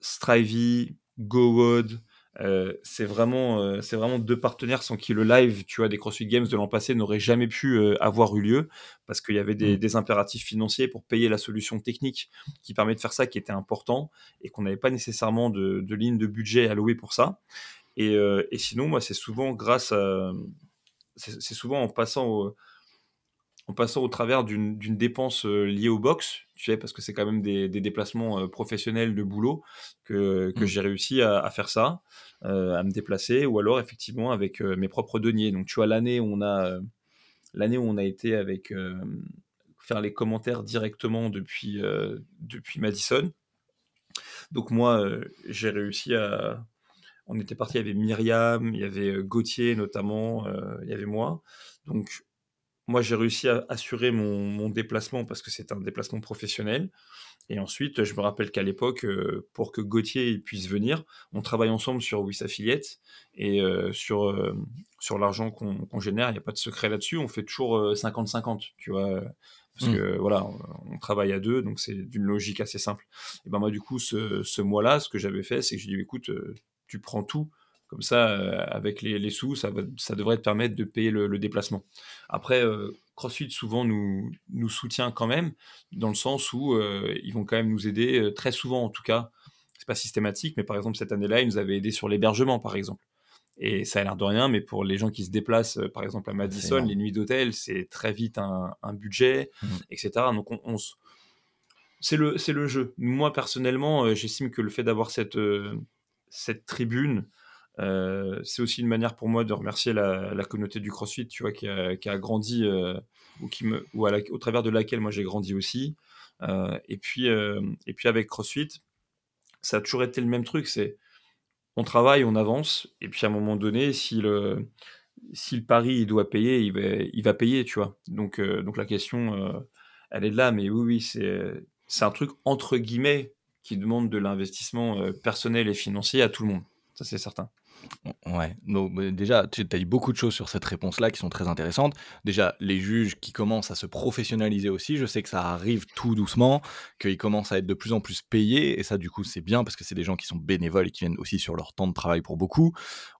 Strivey, GoWood, Euh, c'est vraiment, euh, c'est vraiment deux partenaires sans qui le live, tu vois, des CrossFit Games de l'an passé n'aurait jamais pu euh, avoir eu lieu parce qu'il y avait des, Mm. des impératifs financiers pour payer la solution technique qui permet de faire ça qui était important et qu'on n'avait pas nécessairement de, de ligne de budget allouée pour ça. Et, et sinon, moi, c'est souvent grâce à, c'est c'est souvent en passant au, en passant au travers d'une dépense euh, liée au box, tu sais, parce que c'est quand même des, des déplacements euh, professionnels de boulot que, que Mm. j'ai réussi à, à faire ça, euh, à me déplacer, ou alors effectivement avec mes propres deniers. Donc tu vois, l'année où on a, l'année on a été avec euh, faire les commentaires directement depuis, euh, depuis Madison. Donc moi, j'ai réussi à... On était parti, il y avait Myriam, il y avait Gauthier notamment, euh, il y avait moi. Donc moi, j'ai réussi à assurer mon, mon déplacement parce que c'est un déplacement professionnel. Et ensuite, je me rappelle qu'à l'époque, euh, pour que Gauthier puisse venir, on travaille ensemble sur Wiss Affiliate et euh, sur, euh, sur l'argent qu'on génère. Il n'y a pas de secret là-dessus. On fait toujours euh, 50-50, tu vois. Parce Mm. que voilà, on, on travaille à deux, donc c'est d'une logique assez simple. Et ben moi, du coup, ce, ce mois-là, ce que j'avais fait, c'est que j'ai dit, écoute, tu prends tout. Comme ça, euh, avec les, les sous, ça, va, ça devrait te permettre de payer le, le déplacement. Après, euh, CrossFit souvent nous, nous soutient quand même, dans le sens où euh, ils vont quand même nous aider, très souvent en tout cas. C'est pas systématique, mais par exemple, cette année-là, ils nous avaient aidé sur l'hébergement, par exemple. Et ça a l'air de rien, mais pour les gens qui se déplacent, par exemple à Madison, les nuits d'hôtel, c'est très vite un, un budget, Mhm. etc. Donc on, on se- c'est le, jeu. Moi, personnellement, j'estime que le fait d'avoir cette, cette tribune, euh, c'est aussi une manière pour moi de remercier la, communauté du CrossFit, tu vois, qui a, grandi, euh, ou, qui me, ou au travers de laquelle moi j'ai grandi aussi. Euh, et, puis, et puis avec CrossFit, ça a toujours été le même truc, c'est on travaille, on avance, et puis à un moment donné, si le, si le pari il doit payer, il va, il va payer, tu vois. Donc, donc la question, elle est là, mais oui, oui, c'est, c'est un truc entre guillemets qui demande de l'investissement personnel et financier à tout le monde. Ça, c'est certain. Ouais, donc déjà, tu as dit beaucoup de choses sur cette réponse-là qui sont très intéressantes. Déjà, les juges qui commencent à se professionnaliser aussi, je sais que ça arrive tout doucement, qu'ils commencent à être de plus en plus payés, et ça, du coup, c'est bien parce que c'est des gens qui sont bénévoles et qui viennent aussi sur leur temps de travail pour beaucoup.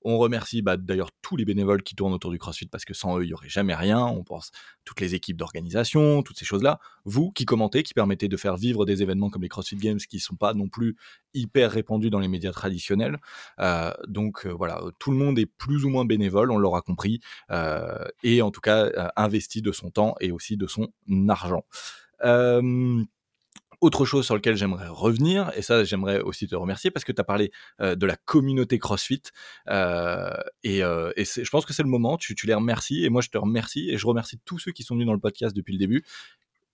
On remercie bah, d'ailleurs tous les bénévoles qui tournent autour du CrossFit parce que sans eux, il n'y aurait jamais rien. On pense toutes les équipes d'organisation, toutes ces choses-là. Vous qui commentez, qui permettez de faire vivre des événements comme les CrossFit Games qui ne sont pas non plus hyper répandus dans les médias traditionnels. Euh, donc euh, voilà, tout le monde est plus ou moins bénévole, on l'aura compris, euh, et en tout cas investi de son temps et aussi de son argent. Autre chose sur lequel j'aimerais revenir, et ça j'aimerais aussi te remercier parce que tu as parlé de la communauté CrossFit, et, je pense que c'est le moment, tu, tu les remercies, et moi je te remercie, et je remercie tous ceux qui sont venus dans le podcast depuis le début.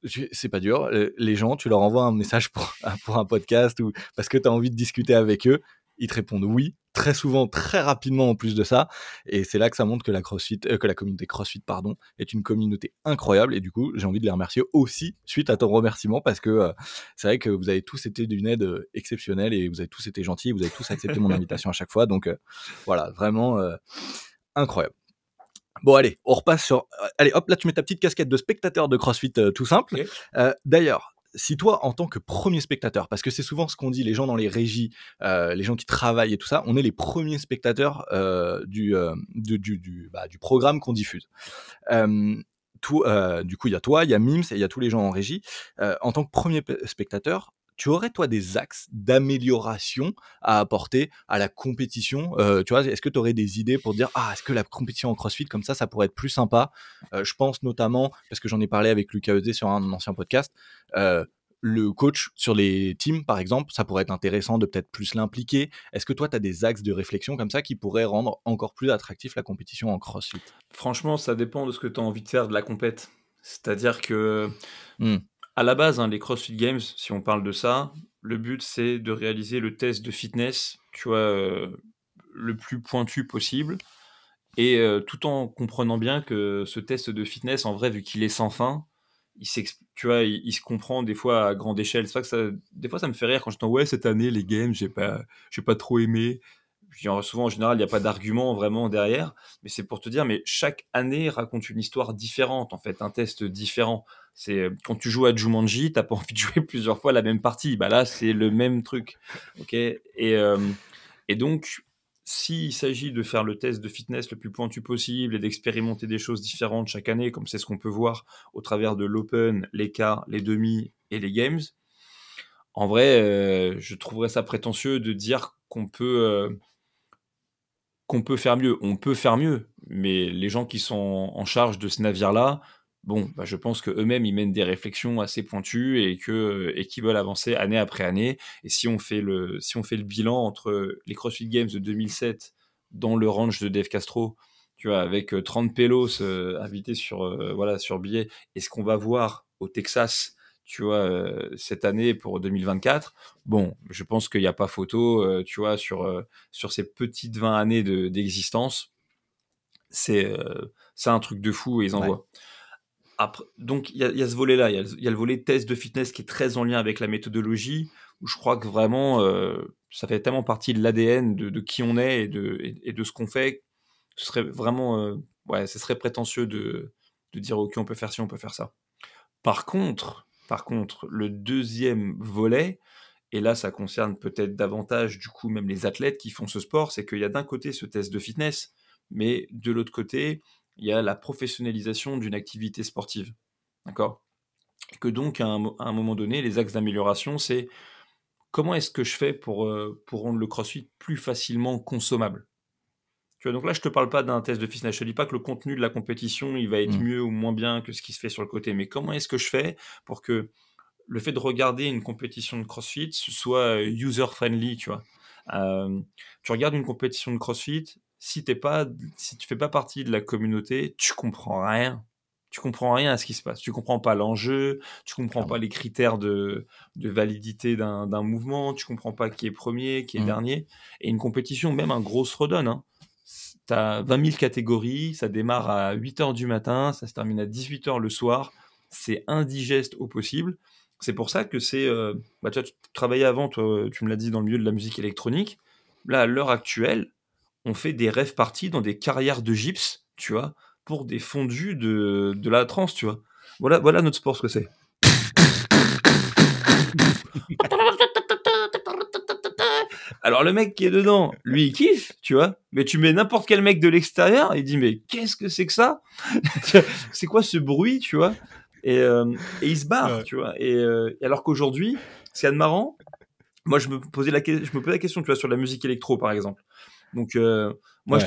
C'est pas dur, les gens, tu leur envoies un message pour, pour un podcast ou parce que tu as envie de discuter avec eux, ils te répondent oui, très souvent, très rapidement en plus de ça. Et c'est là que ça montre que la, CrossFit, euh, que la communauté CrossFit pardon, est une communauté incroyable. Et du coup, j'ai envie de les remercier aussi suite à ton remerciement parce que euh, c'est vrai que vous avez tous été d'une aide euh, exceptionnelle et vous avez tous été gentils, vous avez tous accepté mon invitation à chaque fois. Donc voilà, vraiment incroyable. Bon, allez, on repasse sur. euh, Allez, hop, là, tu mets ta petite casquette de spectateur de CrossFit euh, tout simple. Euh, D'ailleurs, si toi, en tant que premier spectateur, parce que c'est souvent ce qu'on dit, les gens dans les régies, euh, les gens qui travaillent et tout ça, on est les premiers spectateurs du, du, du, du, bah, du programme qu'on diffuse. Tout, du coup, il y a toi, il y a Mims et il y a tous les gens en régie. En tant que premier pe- spectateur, tu aurais toi des axes d'amélioration à apporter à la compétition? Euh, Tu vois, est-ce que tu aurais des idées pour dire ah est-ce que la compétition en CrossFit comme ça, ça pourrait être plus sympa? Euh, Je pense notamment parce que j'en ai parlé avec Lucas Eusé sur un ancien podcast. euh, le coach sur les teams, par exemple, ça pourrait être intéressant de peut-être plus l'impliquer. Est-ce que toi, tu as des axes de réflexion comme ça qui pourraient rendre encore plus attractif la compétition en CrossFit? Franchement, ça dépend de ce que tu as envie de faire de la compète. C'est-à-dire que, Hmm. À la base, hein, les CrossFit Games, si on parle de ça, le but c'est de réaliser le test de fitness, tu vois, euh, le plus pointu possible. Et euh, tout en comprenant bien que ce test de fitness, en vrai, vu qu'il est sans fin, il tu vois, il, se comprend des fois à grande échelle. C'est que ça, des fois, ça me fait rire quand je dis ouais cette année les games, j'ai pas, pas trop aimé. Dis, souvent en général, il n'y a pas d'argument vraiment derrière, mais c'est pour te dire, mais chaque année raconte une histoire différente en fait, un test différent. C'est quand tu joues à Jumanji, t'as pas envie de jouer plusieurs fois la même partie. Bah là, c'est le même truc, ok? Et euh, et donc s'il s'agit de faire le test de fitness le plus pointu possible et d'expérimenter des choses différentes chaque année, comme c'est ce qu'on peut voir au travers de l'Open, les quarts, les demi et les games, en vrai, euh, je trouverais ça prétentieux de dire qu'on peut, euh, qu'on peut faire mieux. On peut faire mieux, mais les gens qui sont en charge de ce navire-là, bon, bah, je pense qu'eux-mêmes, ils mènent des réflexions assez pointues et que et qu'ils veulent avancer année après année. Et si on fait le, si on fait le bilan entre les CrossFit Games de 2007 dans le range de Dave Castro, tu vois, avec 30 pelos euh, invités sur, euh, voilà, sur billet, et ce qu'on va voir au Texas, tu vois, cette année pour 2024, bon, je pense qu'il n'y a pas photo, tu vois, sur, sur ces petites 20 années d'existence. c'est c'est un truc de fou et ils envoient. Après, donc il y, a ce volet-là, il y, a le volet test de fitness qui est très en lien avec la méthodologie, où je crois que vraiment ça fait tellement partie de l'ADN de, qui on est et de, et, de ce qu'on fait, ce serait vraiment, ouais, ce serait prétentieux de, de dire ok on peut faire ci, on peut faire ça. Par contre, par contre, le deuxième volet, et là ça concerne peut-être davantage du coup même les athlètes qui font ce sport, c'est qu'il y a d'un côté ce test de fitness, mais de l'autre côté, il y a la professionnalisation d'une activité sportive. D'accord? Que donc, à un, moment donné, les axes d'amélioration, c'est comment est-ce que je fais pour, euh, pour rendre le crossfit plus facilement consommable? Tu vois, donc là, je te parle pas d'un test de fitness. Je te dis pas que le contenu de la compétition, il va être mmh. mieux ou moins bien que ce qui se fait sur le côté. Mais comment est-ce que je fais pour que le fait de regarder une compétition de CrossFit soit user-friendly, tu vois? Euh, Tu regardes une compétition de CrossFit, si t'es pas, si tu fais pas partie de la communauté, tu comprends rien. Tu comprends rien à ce qui se passe. Tu comprends pas l'enjeu, tu comprends pas les critères de, de validité d'un mouvement, tu comprends pas qui est premier, qui est mmh. dernier. Et une compétition, même un gros redonne. Hein. Tu as 20 000 catégories, ça démarre à 8 h du matin, ça se termine à 18 h le soir. C'est indigeste au possible. C'est pour ça que c'est. Euh, bah, tu travaillais avant, toi, tu me l'as dit, dans le milieu de la musique électronique. Là, à l'heure actuelle, on fait des rêves parties dans des carrières de gypse, tu vois, pour des fondus de, de la trance, tu vois. Voilà, voilà notre sport, ce que c'est. Alors le mec qui est dedans, lui il kiffe, tu vois. Mais tu mets n'importe quel mec de l'extérieur, il dit mais qu'est-ce que c'est que ça? C'est quoi ce bruit, tu vois? Et, euh, et, il se barre, tu vois. Et, euh, alors qu'aujourd'hui, c'est marrant. Moi, je me posais la, je me posais la question, tu vois, sur la musique électro, par exemple. Donc, euh, moi,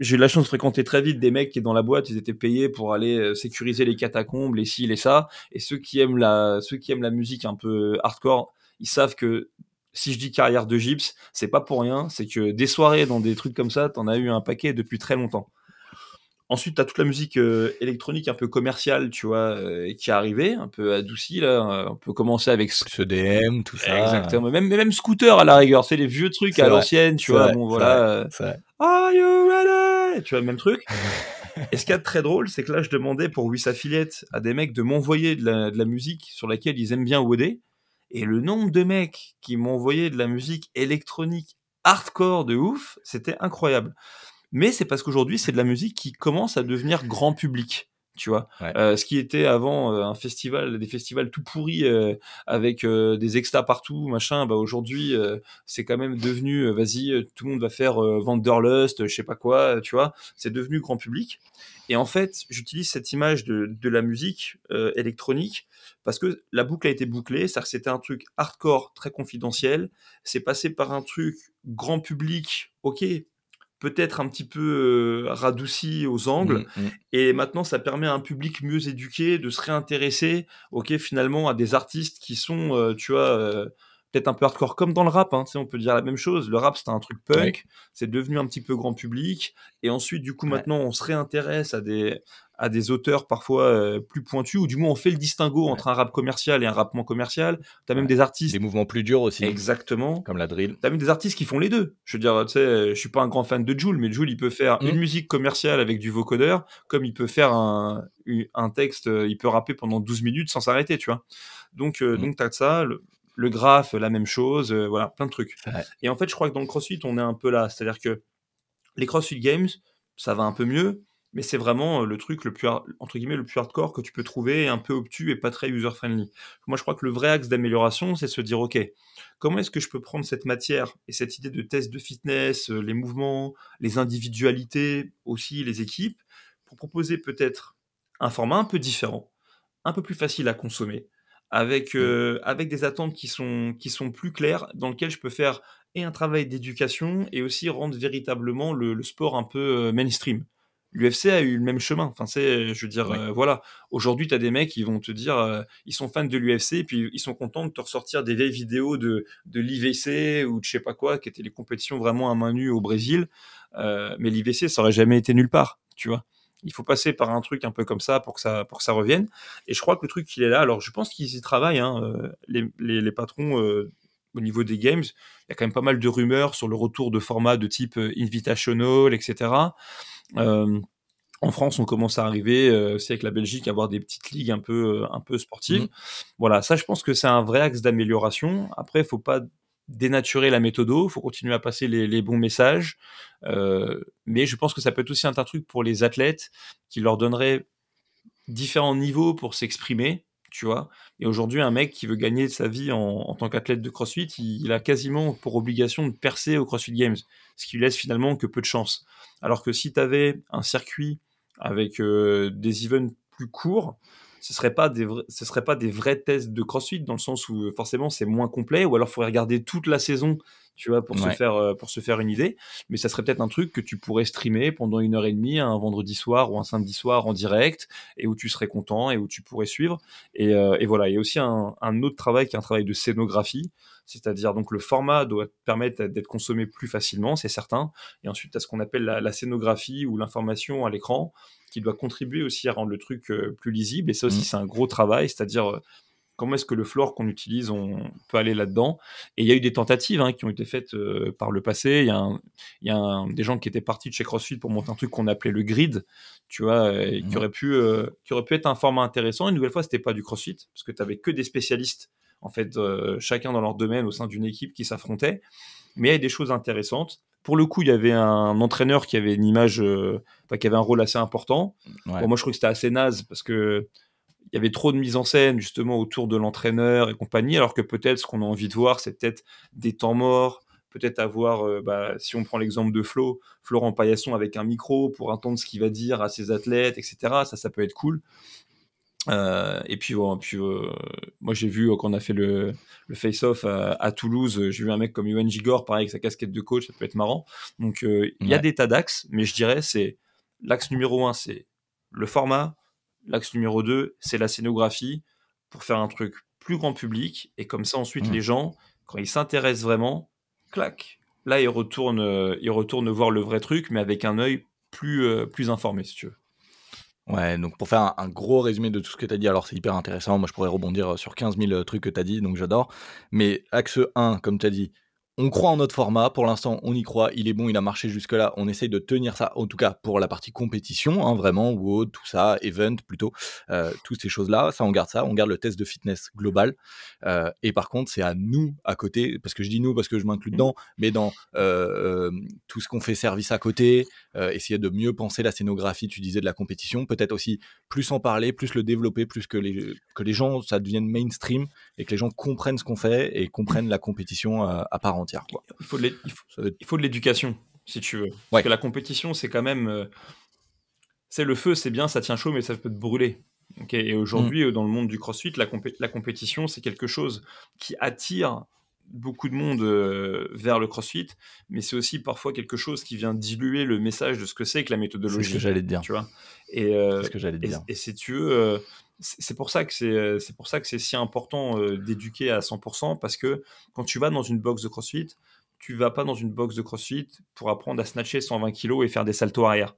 j'ai eu la chance de fréquenter très vite des mecs qui, dans la boîte, ils étaient payés pour aller sécuriser les catacombes, les ci, les ça. Et ceux qui aiment la, ceux qui aiment la musique un peu hardcore, ils savent que si je dis carrière de gypse, c'est pas pour rien. C'est que des soirées dans des trucs comme ça, t'en as eu un paquet depuis très longtemps. Ensuite, tu as toute la musique euh, électronique un peu commerciale, tu vois, euh, qui est arrivée, un peu adoucie, là. On peut commencer avec... Ce DM, tout ça. Exactement. Même, même scooter, à la rigueur. C'est les vieux trucs à l'ancienne, tu vois. bon, voilà. Are you ready? Tu vois, le même truc. Et ce qui est très drôle, c'est que là, je demandais pour Wiss Affiliate à des mecs de m'envoyer de la, de la, musique sur laquelle ils aiment bien woder. Et le nombre de mecs qui m'ont envoyé de la musique électronique hardcore de ouf, c'était incroyable. Mais c'est parce qu'aujourd'hui c'est de la musique qui commence à devenir grand public tu vois. Euh, ce qui était avant euh, un festival, des festivals tout pourris euh, avec des extas partout, machin, bah aujourd'hui c'est quand même devenu, vas-y, tout le monde va faire Wanderlust, je sais pas quoi, tu vois. C'est devenu grand public. Et en fait, j'utilise cette image de, de la musique électronique parce que la boucle a été bouclée, c'est-à-dire que c'était un truc hardcore, très confidentiel. C'est passé par un truc grand public, ok, peut-être un petit peu euh, radouci aux angles. Mmh, mmh. Et maintenant, ça permet à un public mieux éduqué de se réintéresser, ok, finalement, à des artistes qui sont, euh, tu vois, euh, peut-être un peu hardcore, comme dans le rap, hein, on peut dire la même chose. Le rap, c'était un truc punk, c'est devenu un petit peu grand public. Et ensuite, du coup, maintenant, on se réintéresse à des, à des auteurs parfois euh, plus pointus, ou du moins on fait le distinguo entre un rap commercial et un rap moins commercial. T'as même des artistes. Des mouvements plus durs aussi. Exactement. Comme la drill. T'as même des artistes qui font les deux. Je veux dire, tu sais, je suis pas un grand fan de Joule, mais Joule, il peut faire mmh. une musique commerciale avec du vocodeur, comme il peut faire un, un texte, euh, il peut rapper pendant 12 minutes sans s'arrêter, tu vois. Donc, euh, mmh. donc t'as ça. Le, le graphe, la même chose, voilà, plein de trucs. Et en fait, je crois que dans le CrossFit, on est un peu là. C'est-à-dire que les CrossFit Games, ça va un peu mieux, mais c'est vraiment le truc le plus, entre guillemets, le plus hardcore que tu peux trouver, un peu obtus et pas très user-friendly. Moi, je crois que le vrai axe d'amélioration, c'est se dire, OK, comment est-ce que je peux prendre cette matière et cette idée de test de fitness, les mouvements, les individualités, aussi les équipes, pour proposer peut-être un format un peu différent, un peu plus facile à consommer, avec, mmh. avec des attentes qui sont, qui sont plus claires, dans lequel je peux faire et un travail d'éducation et aussi rendre véritablement le sport un peu mainstream l'UFC a eu le même chemin. Enfin, c'est, je veux dire, euh, voilà. Aujourd'hui, tu as des mecs qui vont te dire, euh, ils sont fans de l'UFC, et puis ils sont contents de te ressortir des vieilles vidéos de, de l'IVC ou de je sais pas quoi, qui étaient les compétitions vraiment à main nue au Brésil. Euh, mais l'IVC, ça aurait jamais été nulle part, tu vois. Il faut passer par un truc un peu comme ça pour que ça, pour que ça revienne. Et je crois que le truc, il est là. Alors, je pense qu'ils y travaillent, hein, les, les, les, patrons au niveau des games. Il y a quand même pas mal de rumeurs sur le retour de formats de type Invitational, etc. Euh, en France, on commence à arriver euh, aussi avec la Belgique à avoir des petites ligues un peu, euh, un peu sportives. Mmh. Voilà, ça, je pense que c'est un vrai axe d'amélioration. Après, il faut pas dénaturer la méthode, il faut continuer à passer les, bons messages. mais je pense que ça peut être aussi un truc pour les athlètes qui leur donnerait différents niveaux pour s'exprimer, tu vois. Et aujourd'hui, un mec qui veut gagner sa vie en, tant qu'athlète de CrossFit, il, a quasiment pour obligation de percer au CrossFit Games, ce qui lui laisse finalement que peu de chance. Alors que si tu avais un circuit avec euh, des events plus courts, ce serait pas des ce serait pas des vrais tests de CrossFit dans le sens où forcément c'est moins complet ou alors faudrait regarder toute la saison tu vois pour se faire euh, pour se faire une idée. Mais ça serait peut-être un truc que tu pourrais streamer pendant une heure et demie un vendredi soir ou un samedi soir en direct et où tu serais content et où tu pourrais suivre. Et, euh, et voilà. Il y a aussi un, un, autre travail qui est un travail de scénographie. C'est-à-dire donc le format doit permettre d'être consommé plus facilement c'est certain. Et ensuite à ce qu'on appelle la, la scénographie ou l'information à l'écran qui doit contribuer aussi à rendre le truc euh, plus lisible. Et ça aussi, mmh. c'est un gros travail, c'est-à-dire comment est-ce que le floor qu'on utilise, on peut aller là-dedans. Et il y a eu des tentatives hein, qui ont été faites euh, par le passé. Il y a, y a des gens qui étaient partis de chez CrossFit pour monter un truc qu'on appelait le grid, tu vois, qui, aurait pu, qui aurait pu être un format intéressant. Une nouvelle fois, c'était pas du CrossFit, parce que tu avais que des spécialistes, en fait, chacun dans leur domaine au sein d'une équipe qui s'affrontait. Mais il y a des choses intéressantes. Pour le coup, il y avait un entraîneur qui avait une image, euh, qui avait un rôle assez important. moi, je trouve que c'était assez naze parce que il y avait trop de mise en scène justement autour de l'entraîneur et compagnie, alors que peut-être ce qu'on a envie de voir, c'est peut-être des temps morts, peut-être avoir, euh, bah, si on prend l'exemple de Flo, Florent Paillasson avec un micro pour entendre ce qu'il va dire à ses athlètes, etc. Ça, ça peut être cool. Euh, et puis, puis euh, moi j'ai vu quand on a fait le, le face-off à, Toulouse, j'ai vu un mec comme Yuan Gigor, pareil avec sa casquette de coach, ça peut être marrant. Donc il y a des tas d'axes, mais je dirais c'est l'axe numéro un, c'est le format. L'axe numéro 2, c'est la scénographie pour faire un truc plus grand public. Et comme ça, ensuite, mmh. les gens, quand ils s'intéressent vraiment, clac, là, ils retournent, ils retournent voir le vrai truc, mais avec un œil plus, plus informé, si tu veux. Ouais, donc pour faire un, gros résumé de tout ce que tu as dit, alors c'est hyper intéressant, moi je pourrais rebondir sur 15 000 trucs que tu as dit, donc j'adore. Mais axe 1, comme tu as dit, on croit en notre format, pour l'instant on y croit, il est bon, il a marché jusque-là, on essaye de tenir ça, en tout cas pour la partie compétition, hein, vraiment, WOD, tout ça, event plutôt, euh, toutes ces choses-là, ça on garde ça, on garde le test de fitness global, euh, et par contre c'est à nous à côté, parce que je dis nous parce que je m'inclus dedans, mais dans euh, tout ce qu'on fait service à côté, essayer de mieux penser la scénographie, tu disais de la compétition, peut-être aussi plus en parler, plus le développer, plus que les, que les gens, ça devienne mainstream, et que les gens comprennent ce qu'on fait et comprennent la compétition à part entière. Il faut de, il faut, de l'éducation, si tu veux. Parce que la compétition, c'est quand même. Euh, c'est le feu, c'est bien, ça tient chaud, mais ça peut te brûler. et aujourd'hui, mm. dans le monde du crossfit, la, la compétition, c'est quelque chose qui attire beaucoup de monde euh, vers le crossfit, mais c'est aussi parfois quelque chose qui vient diluer le message de ce que c'est que la méthodologie. C'est ce que j'allais te dire. Tu vois et, euh, ce que j'allais dire. Et, si tu veux, c'est pour ça que c'est euh, c'est pour ça que c'est si important euh, d'éduquer à 100% parce que quand tu vas dans une box de CrossFit, tu vas pas dans une box de CrossFit pour apprendre à snatcher 120 kg et faire des saltos arrière.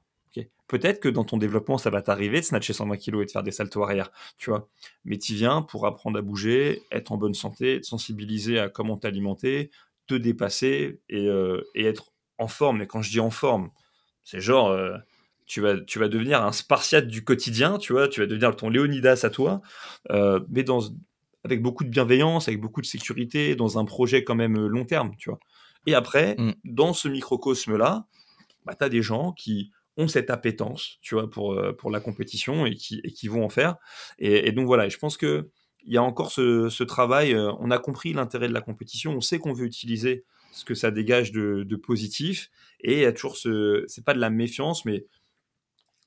Peut-être que dans ton développement, ça va t'arriver de snatcher 120 kg et de faire des saltos arrière, tu vois? Mais tu viens pour apprendre à bouger, être en bonne santé, te sensibiliser à comment t'alimenter, te dépasser et, euh, et, être en forme. Et quand je dis en forme, c'est genre tu vas, tu vas devenir un spartiate du quotidien, tu vois, tu vas devenir ton Léonidas à toi, euh, mais dans, avec beaucoup de bienveillance, avec beaucoup de sécurité, dans un projet quand même long terme, tu vois. Et après, mm. dans ce microcosme-là, bah, tu as des gens qui ont cette appétence, tu vois, pour, euh, pour la compétition et qui, et qui vont en faire. Et, donc voilà, je pense que il y a encore ce, travail. Euh, on a compris l'intérêt de la compétition. On sait qu'on veut utiliser ce que ça dégage de, de positif. Et il y a toujours ce, c'est pas de la méfiance, mais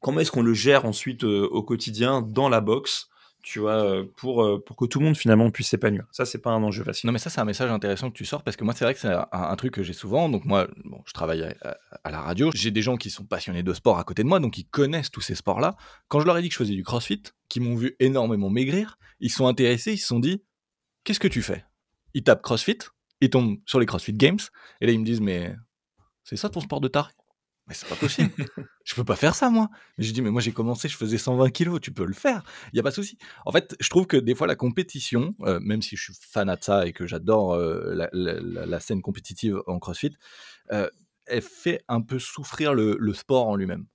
comment est-ce qu'on le gère ensuite euh, au quotidien dans la boxe tu vois, euh, pour, euh, pour que tout le monde finalement puisse s'épanouir. Ça, c'est pas un enjeu facile. Non, mais ça, c'est un message intéressant que tu sors parce que moi, c'est vrai que c'est un, truc que j'ai souvent. Donc, moi, bon, je travaille à, la radio. J'ai des gens qui sont passionnés de sport à côté de moi, donc ils connaissent tous ces sports-là. Quand je leur ai dit que je faisais du crossfit, qui m'ont vu énormément maigrir, ils sont intéressés, ils se sont dit Qu'est-ce que tu fais? Ils tapent crossfit, ils tombent sur les CrossFit Games, et là, ils me disent Mais c'est ça ton sport de taré? Mais c'est pas possible. je peux pas faire ça, moi. J'ai dit, mais moi j'ai commencé, je faisais 120 kilos, tu peux le faire. Il y a pas de souci. En fait, je trouve que des fois la compétition, euh, même si je suis fan de ça et que j'adore euh, la, scène compétitive en CrossFit, euh, elle fait un peu souffrir le, sport en lui-même.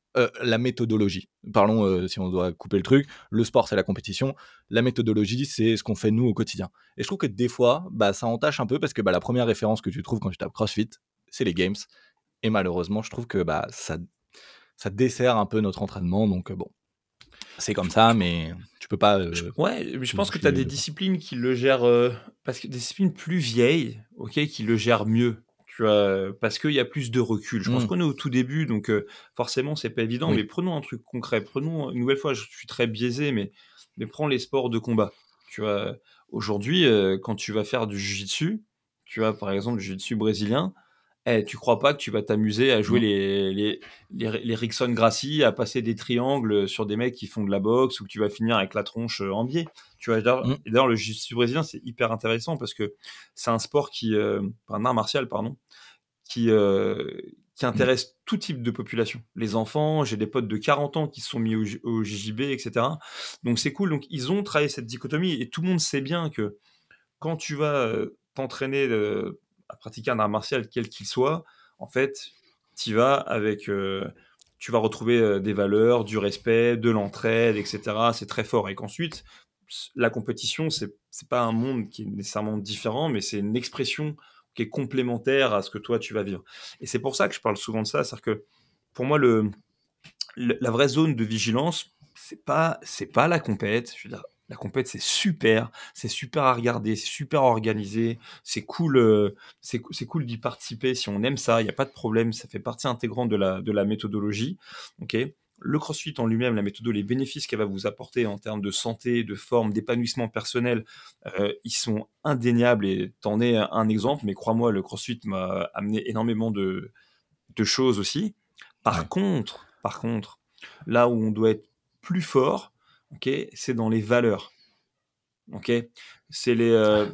la méthodologie. Parlons, si on doit couper le truc, le sport c'est la compétition, la méthodologie c'est ce qu'on fait nous au quotidien. Et je trouve que des fois, bah, ça entache un peu parce que bah, la première référence que tu trouves quand tu tapes CrossFit, c'est les Games. Et malheureusement, je trouve que bah, ça, ça dessert un peu notre entraînement. Donc, bon, c'est comme ça, mais tu peux pas. ouais, je pense que tu as des disciplines qui le gèrent. parce que des disciplines plus vieilles, ok, qui le gèrent mieux. Tu vois, parce qu'il y a plus de recul. Je pense mmh. qu'on est au tout début, donc forcément, c'est pas évident. Mais prenons un truc concret. Prenons une nouvelle fois, je suis très biaisé, mais, mais prends les sports de combat. Tu vois, aujourd'hui, quand tu vas faire du jiu-jitsu, tu vois, par exemple, du jiu-jitsu brésilien, eh, tu crois pas que tu vas t'amuser à jouer les, les, les, Rickson Gracie, à passer des triangles sur des mecs qui font de la boxe ou que tu vas finir avec la tronche euh, en biais? Tu vois, mm. d'ailleurs, le jiu-jitsu brésilien, c'est hyper intéressant parce que c'est un sport qui, euh, un art martial, pardon, qui, euh, qui mm. intéresse tout type de population. Les enfants, j'ai des potes de 40 ans qui se sont mis au, au JJB, etc. Donc c'est cool. Donc ils ont travaillé cette dichotomie et tout le monde sait bien que quand tu vas t'entraîner à pratiquer un art martial quel qu'il soit, en fait, tu vas avec, euh, tu vas retrouver euh, des valeurs, du respect, de l'entraide, etc. C'est très fort. Et qu'ensuite, la compétition, c'est c'est pas un monde qui est nécessairement différent, mais c'est une expression qui est complémentaire à ce que toi tu vas vivre. Et c'est pour ça que je parle souvent de ça, c'est-à-dire que pour moi le, la vraie zone de vigilance, c'est pas c'est pas la compète. Je veux dire, la compète, c'est super, c'est super à regarder, c'est super organisé, c'est cool, euh, c'est cool d'y participer si on aime ça, il n'y a pas de problème, ça fait partie intégrante de la, de la méthodologie. ok? Le crossfit en lui-même, la méthode, les bénéfices qu'elle va vous apporter en termes de santé, de forme, d'épanouissement personnel, euh, ils sont indéniables et t'en es un exemple, mais crois-moi, le crossfit m'a amené énormément de, de choses aussi. Par contre, par contre, là où on doit être plus fort, ok, c'est dans les valeurs. Ok, c'est les. Euh,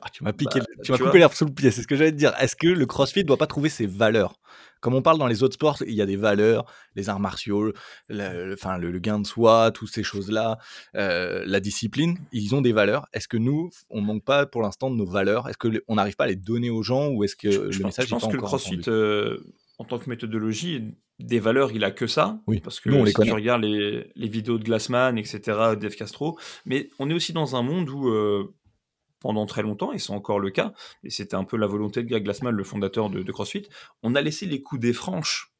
ah, tu m'as piqué, bah, tu m'as coupé l'herbe sous le pied. C'est ce que j'allais te dire. Est-ce que le CrossFit ne doit pas trouver ses valeurs? Comme on parle dans les autres sports, il y a des valeurs, les arts martiaux, le, enfin le, gain de soi, toutes ces choses-là, euh, la discipline. Ils ont des valeurs. Est-ce que nous, on manque pas pour l'instant de nos valeurs? Est-ce que on n'arrive pas à les donner aux gens ou est-ce que le message je pense que le CrossFit, euh, en tant que méthodologie, des valeurs, il a que ça. Oui, parce que si tu regardes les, vidéos de Glassman, etc., Dave Castro, mais on est aussi dans un monde où, euh, pendant très longtemps, et c'est encore le cas, et c'était un peu la volonté de Greg Glassman, le fondateur de, CrossFit, on a laissé les coups des franches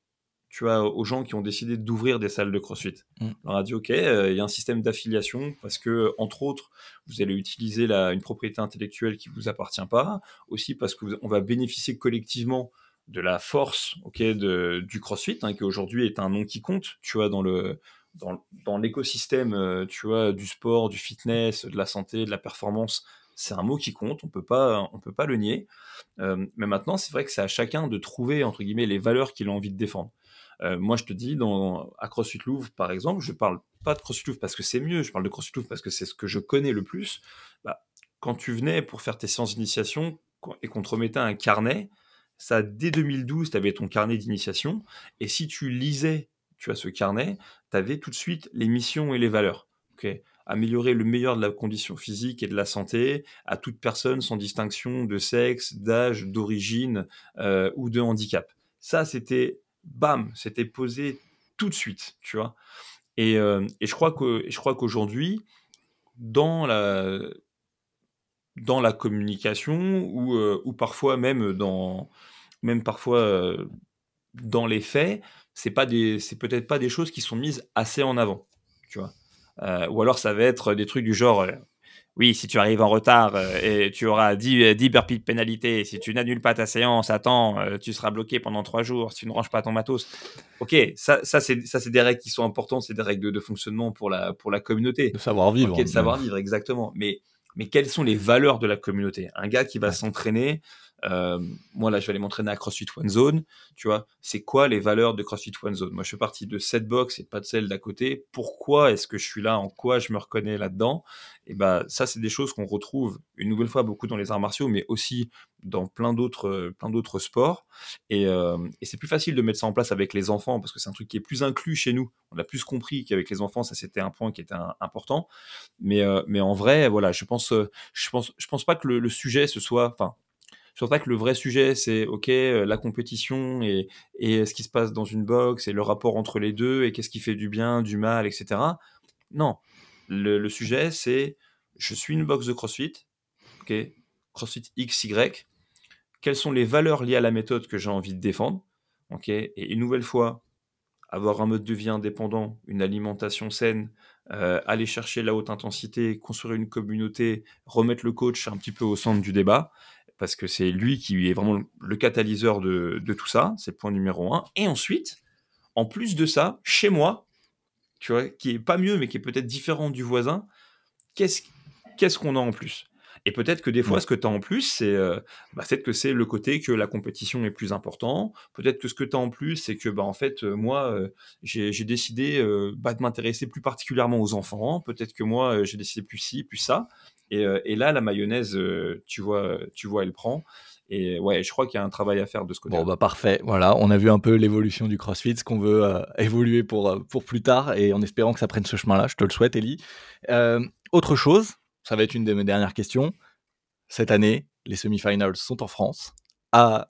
tu vois, aux gens qui ont décidé d'ouvrir des salles de CrossFit. Mm. On a dit, OK, euh, il y a un système d'affiliation parce que, entre autres, vous allez utiliser la, une propriété intellectuelle qui ne vous appartient pas, aussi parce qu'on va bénéficier collectivement de la force ok de, du CrossFit, hein, qui aujourd'hui est un nom qui compte, tu vois, dans le dans, l'écosystème, euh, tu vois, du sport, du fitness, de la santé, de la performance, c'est un mot qui compte, on peut pas, on peut pas le nier. Euh, mais maintenant, c'est vrai que c'est à chacun de trouver entre guillemets les valeurs qu'il a envie de défendre. Euh, moi, je te dis, dans, à CrossFit Louvre, par exemple, je parle pas de CrossFit Louvre parce que c'est mieux, je parle de CrossFit Louvre parce que c'est ce que je connais le plus. Bah, quand tu venais pour faire tes séances d'initiation et qu'on te remettait un carnet, ça, dès 2012, tu avais ton carnet d'initiation. Et si tu lisais tu as ce carnet, tu avais tout de suite les missions et les valeurs. Améliorer le meilleur de la condition physique et de la santé à toute personne sans distinction de sexe, d'âge, d'origine euh, ou de handicap. Ça, c'était bam, c'était posé tout de suite, tu vois? Et, euh, et je crois que je crois qu'aujourd'hui, dans la dans la communication ou, euh, ou parfois même dans même parfois euh, dans les faits, c'est pas des, c'est peut-être pas des choses qui sont mises assez en avant, tu vois. Euh, ou alors ça va être des trucs du genre, oui, si tu arrives en retard et tu auras 10, 10 burpees de pénalité, si tu n'annules pas ta séance, attends, tu seras bloqué pendant 3 jours si tu ne ranges pas ton matos. Ok, ça, ça c'est, des règles qui sont importantes, c'est des règles de, fonctionnement pour la, pour la communauté. De savoir vivre. Ok, de savoir vivre, exactement. Mais, mais quelles sont les valeurs de la communauté? Un gars qui va s'entraîner, euh, moi, là, je vais aller m'entraîner à CrossFit One Zone. Tu vois, c'est quoi les valeurs de CrossFit One Zone? Moi, je fais partie de cette box et pas de celle d'à côté. Pourquoi est-ce que je suis là? En quoi je me reconnais là-dedans? Et ben, ça, c'est des choses qu'on retrouve une nouvelle fois beaucoup dans les arts martiaux, mais aussi dans plein d'autres, plein d'autres sports. Et, euh, et c'est plus facile de mettre ça en place avec les enfants parce que c'est un truc qui est plus inclus chez nous. On a plus compris qu'avec les enfants, ça c'était un point qui était important. Mais, euh, en vrai, voilà, je pense, je pense, je pense pas que le, sujet ce soit, je pas que le vrai sujet, c'est OK, euh, la compétition et, et ce qui se passe dans une boxe et le rapport entre les deux et qu'est-ce qui fait du bien, du mal, etc. Non. Le, sujet, c'est je suis une boxe de CrossFit, OK, CrossFit XY. Quelles sont les valeurs liées à la méthode que j'ai envie de défendre OK, et une nouvelle fois, avoir un mode de vie indépendant, une alimentation saine, euh, aller chercher la haute intensité, construire une communauté, remettre le coach un petit peu au centre du débat parce que c'est lui qui est vraiment le catalyseur de, tout ça, c'est le point numéro un. Et ensuite, en plus de ça, chez moi, tu vois, qui est pas mieux, mais qui est peut-être différent du voisin, qu'est-ce qu'on a en plus? Et peut-être que des fois, ce que tu as en plus, c'est euh, bah, peut-être que c'est le côté que la compétition est plus important. Peut-être que ce que tu as en plus, c'est que bah, en fait, euh, moi, euh, j'ai décidé bah, de m'intéresser plus particulièrement aux enfants. Peut-être que moi, j'ai décidé plus ci, plus ça. Euh, et, là, la mayonnaise, euh, tu vois, tu vois, elle prend. Et ouais, je crois qu'il y a un travail à faire de ce côté. Bon, bah parfait. Voilà, on a vu un peu l'évolution du CrossFit, ce qu'on veut euh, évoluer pour, pour plus tard, et en espérant que ça prenne ce chemin-là. Je te le souhaite, Ellie. autre chose, ça va être une de mes dernières questions. Cette année, les semi-finals sont en France, à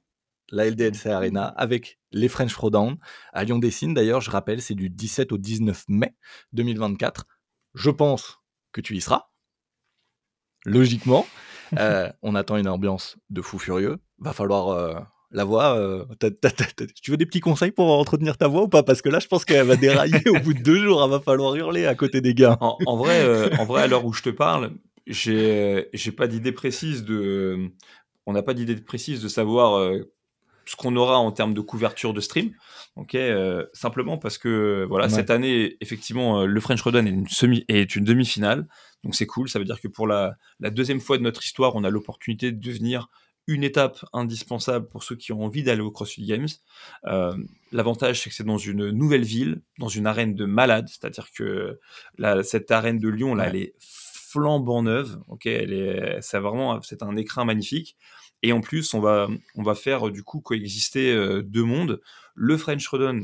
la LDLC Arena, avec les French Throwdown, à Lyon-Dessine. D'ailleurs, je rappelle, c'est du 17 au 19 mai 2024. Je pense que tu y seras logiquement. Euh, on attend une ambiance de fou furieux. Va falloir euh, la voix. Euh, tu veux des petits conseils pour entretenir ta voix ou pas? Parce que là, je pense qu'elle va dérailler au bout de deux jours. Il va falloir hurler à côté des gars. En, vrai, en vrai, à l'heure où je te parle, j'ai j'ai pas d'idée précise de. On n'a pas d'idée précise de savoir ce qu'on aura en termes de couverture de stream. Ok, simplement parce que voilà, cette année, effectivement, le French Rodon est une semi est une demi-finale. Donc c'est cool, ça veut dire que pour la, deuxième fois de notre histoire, on a l'opportunité de devenir une étape indispensable pour ceux qui ont envie d'aller au CrossFit Games. Euh, l'avantage, c'est que c'est dans une nouvelle ville, dans une arène de malade, c'est-à-dire que cette arène de Lyon, là, elle est flambant neuve. Ok, elle est, c'est vraiment, c'est un écrin magnifique. Et en plus, on va, on va faire du coup coexister euh, deux mondes. Le French Rodon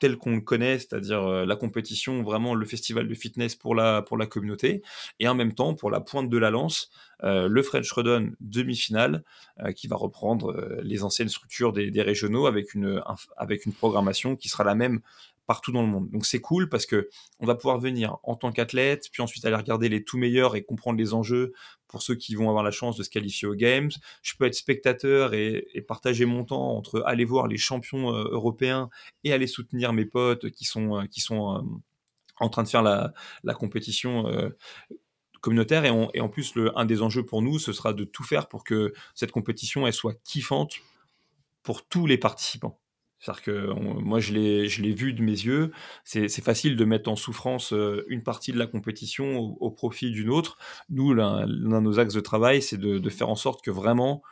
tel qu'on le connaît, c'est-à-dire euh, la compétition, vraiment le festival de fitness pour la, pour la communauté, et en même temps, pour la pointe de la lance, euh, le French Redon demi-finale, euh, qui va reprendre les anciennes structures des, des régionaux avec une, avec une programmation qui sera la même partout dans le monde. Donc c'est cool parce que on va pouvoir venir en tant qu'athlète, puis ensuite aller regarder les tout meilleurs et comprendre les enjeux pour ceux qui vont avoir la chance de se qualifier aux Games. Je peux être spectateur et, partager mon temps entre aller voir les champions euh, européens et aller soutenir mes potes qui sont, euh, qui sont euh, en train de faire la, la compétition communautaire. Et, et, en plus, le, un des enjeux pour nous, ce sera de tout faire pour que cette compétition elle soit kiffante pour tous les participants. C'est-à-dire que moi, je l'ai vu de mes yeux. C'est facile de mettre en souffrance euh, une partie de la compétition au, profit d'une autre. Nous, l'un de nos axes de travail, c'est de, faire en sorte que vraiment,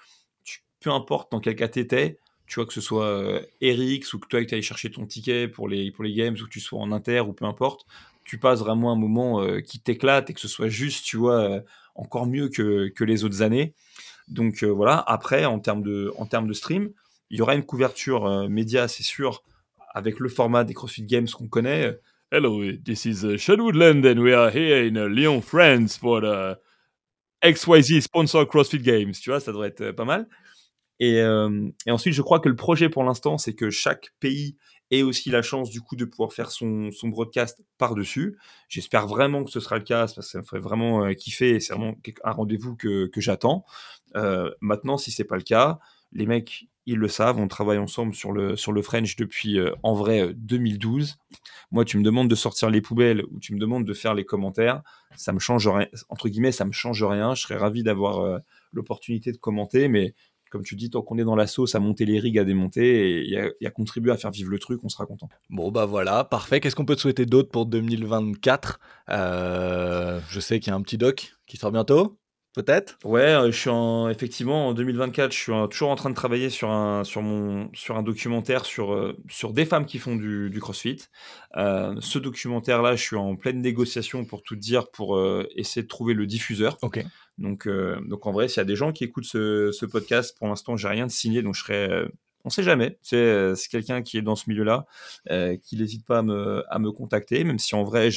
peu importe dans quel cas tu étais, tu vois, que ce soit euh, Eric ou que toi, tu ailles chercher ton ticket pour les, pour les games ou que tu sois en inter ou peu importe, tu passes vraiment un moment euh, qui t'éclate et que ce soit juste, tu vois, encore mieux que, que, les autres années. Donc voilà, après, en termes de, en termes de stream, il y aura une couverture euh, média, c'est sûr, avec le format des CrossFit Games qu'on connaît. Hello, this is uh, and we are here in uh, Lyon, France for the XYZ sponsor CrossFit Games. Tu vois, ça devrait être euh, pas mal. Et, euh, et, ensuite, je crois que le projet pour l'instant, c'est que chaque pays ait aussi la chance du coup de pouvoir faire son, son broadcast par-dessus. J'espère vraiment que ce sera le cas, parce que ça me ferait vraiment kiffer et c'est vraiment un rendez-vous que, que j'attends. maintenant, si c'est pas le cas, les mecs, ils le savent, on travaille ensemble sur le, sur le French depuis en vrai 2012. Moi, tu me demandes de sortir les poubelles ou tu me demandes de faire les commentaires, ça me change rien, entre guillemets, ça me change rien. Je serais ravi d'avoir l'opportunité de commenter, mais comme tu dis, tant qu'on est dans la sauce à monter les rigs, à démonter et, à contribuer à faire vivre le truc, on sera content. Bon, bah voilà, parfait. Qu'est-ce qu'on peut te souhaiter d'autre pour 2024 euh, Je sais qu'il y a un petit doc qui sort bientôt peut-être Ouais, euh, je suis en, effectivement en 2024, je suis toujours en train de travailler sur un, sur mon, sur un documentaire sur, euh, sur des femmes qui font du, CrossFit. ce documentaire-là, je suis en pleine négociation pour tout dire, pour essayer de trouver le diffuseur. Ok. Donc, euh, donc en vrai, s'il y a des gens qui écoutent ce, podcast, pour l'instant, j'ai rien de signé, donc je serais. Euh, on sait jamais. Euh, c'est quelqu'un qui est dans ce milieu-là, qui n'hésite pas à me, à me, contacter, même si en vrai,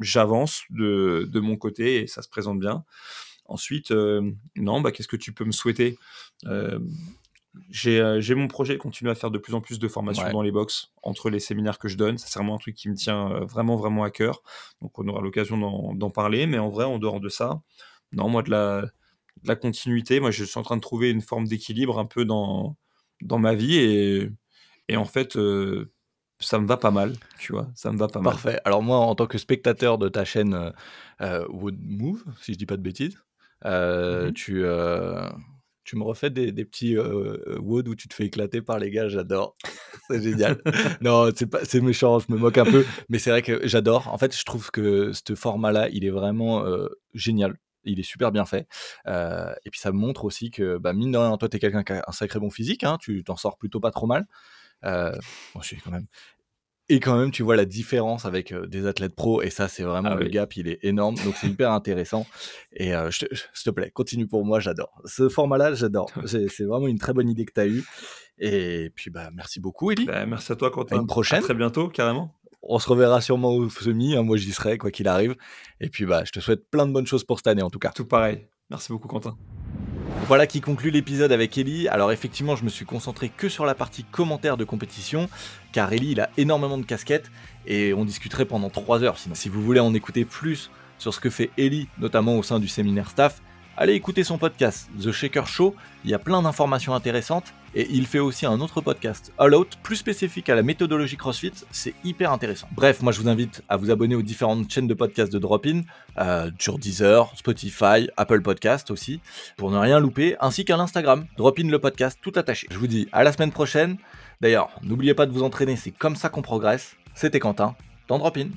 j'avance de, de, mon côté et ça se présente bien. Ensuite, non, bah, qu'est-ce que tu peux me souhaiter? J'ai mon projet de continuer à faire de plus en plus de formations dans les box entre les séminaires que je donne. C'est vraiment un truc qui me tient vraiment, vraiment à cœur. Donc, on aura l'occasion d'en parler. Mais en vrai, en dehors de ça, non, moi, de la, la continuité, moi, je suis en train de trouver une forme d'équilibre un peu dans, dans ma vie et, et en fait, euh, ça me va pas mal, tu vois, ça me va pas mal. Parfait. Alors moi, en tant que spectateur de ta chaîne euh, euh, Wood Move, si je dis pas de bêtises, mm-hmm. tu, tu me refais des, des petits Wood où tu te fais éclater par les gars, j'adore. C'est génial. non, c'est pas, c'est méchant, je me moque un peu, mais c'est vrai que j'adore. En fait, je trouve que ce format-là, il est vraiment génial il est super bien fait. Euh, et puis ça montre aussi que, bah, mine de rien, toi, tu es quelqu'un qui a un sacré bon physique, hein, tu t'en sors plutôt pas trop mal. Euh, moi, je suis quand même. Et quand même, tu vois la différence avec euh, des athlètes pro, et ça, c'est vraiment ah le gap, il est énorme, donc c'est hyper intéressant. Et s'il te plaît, continue pour moi, j'adore. Ce format-là, j'adore. c'est vraiment une très bonne idée que tu as eue. Et puis, bah, merci beaucoup, Eli. Bah, merci à toi, Quentin. À une prochaine. À très bientôt, carrément on se reverra sûrement au semi. Hein, moi, j'y serai, quoi qu'il arrive. Et puis, bah, je te souhaite plein de bonnes choses pour cette année, en tout cas. Tout pareil. Merci beaucoup, Quentin. Voilà qui conclut l'épisode avec Ellie. Alors effectivement, je me suis concentré que sur la partie commentaire de compétition, car Ellie, il a énormément de casquettes, et on discuterait pendant 3 heures. Sinon, si vous voulez en écouter plus sur ce que fait Ellie, notamment au sein du séminaire staff, allez écouter son podcast, The Shaker Show, il y a plein d'informations intéressantes, et il fait aussi un autre podcast, All Out, plus spécifique à la méthodologie CrossFit, c'est hyper intéressant. Bref, moi je vous invite à vous abonner aux différentes chaînes de podcasts de Drop-In, euh, sur Deezer, Spotify, Apple Podcast aussi, pour ne rien louper, ainsi qu'à l'Instagram, Drop-In le podcast, tout attaché. Je vous dis à la semaine prochaine, d'ailleurs, n'oubliez pas de vous entraîner, c'est comme ça qu'on progresse. C'était Quentin, dans Drop-In.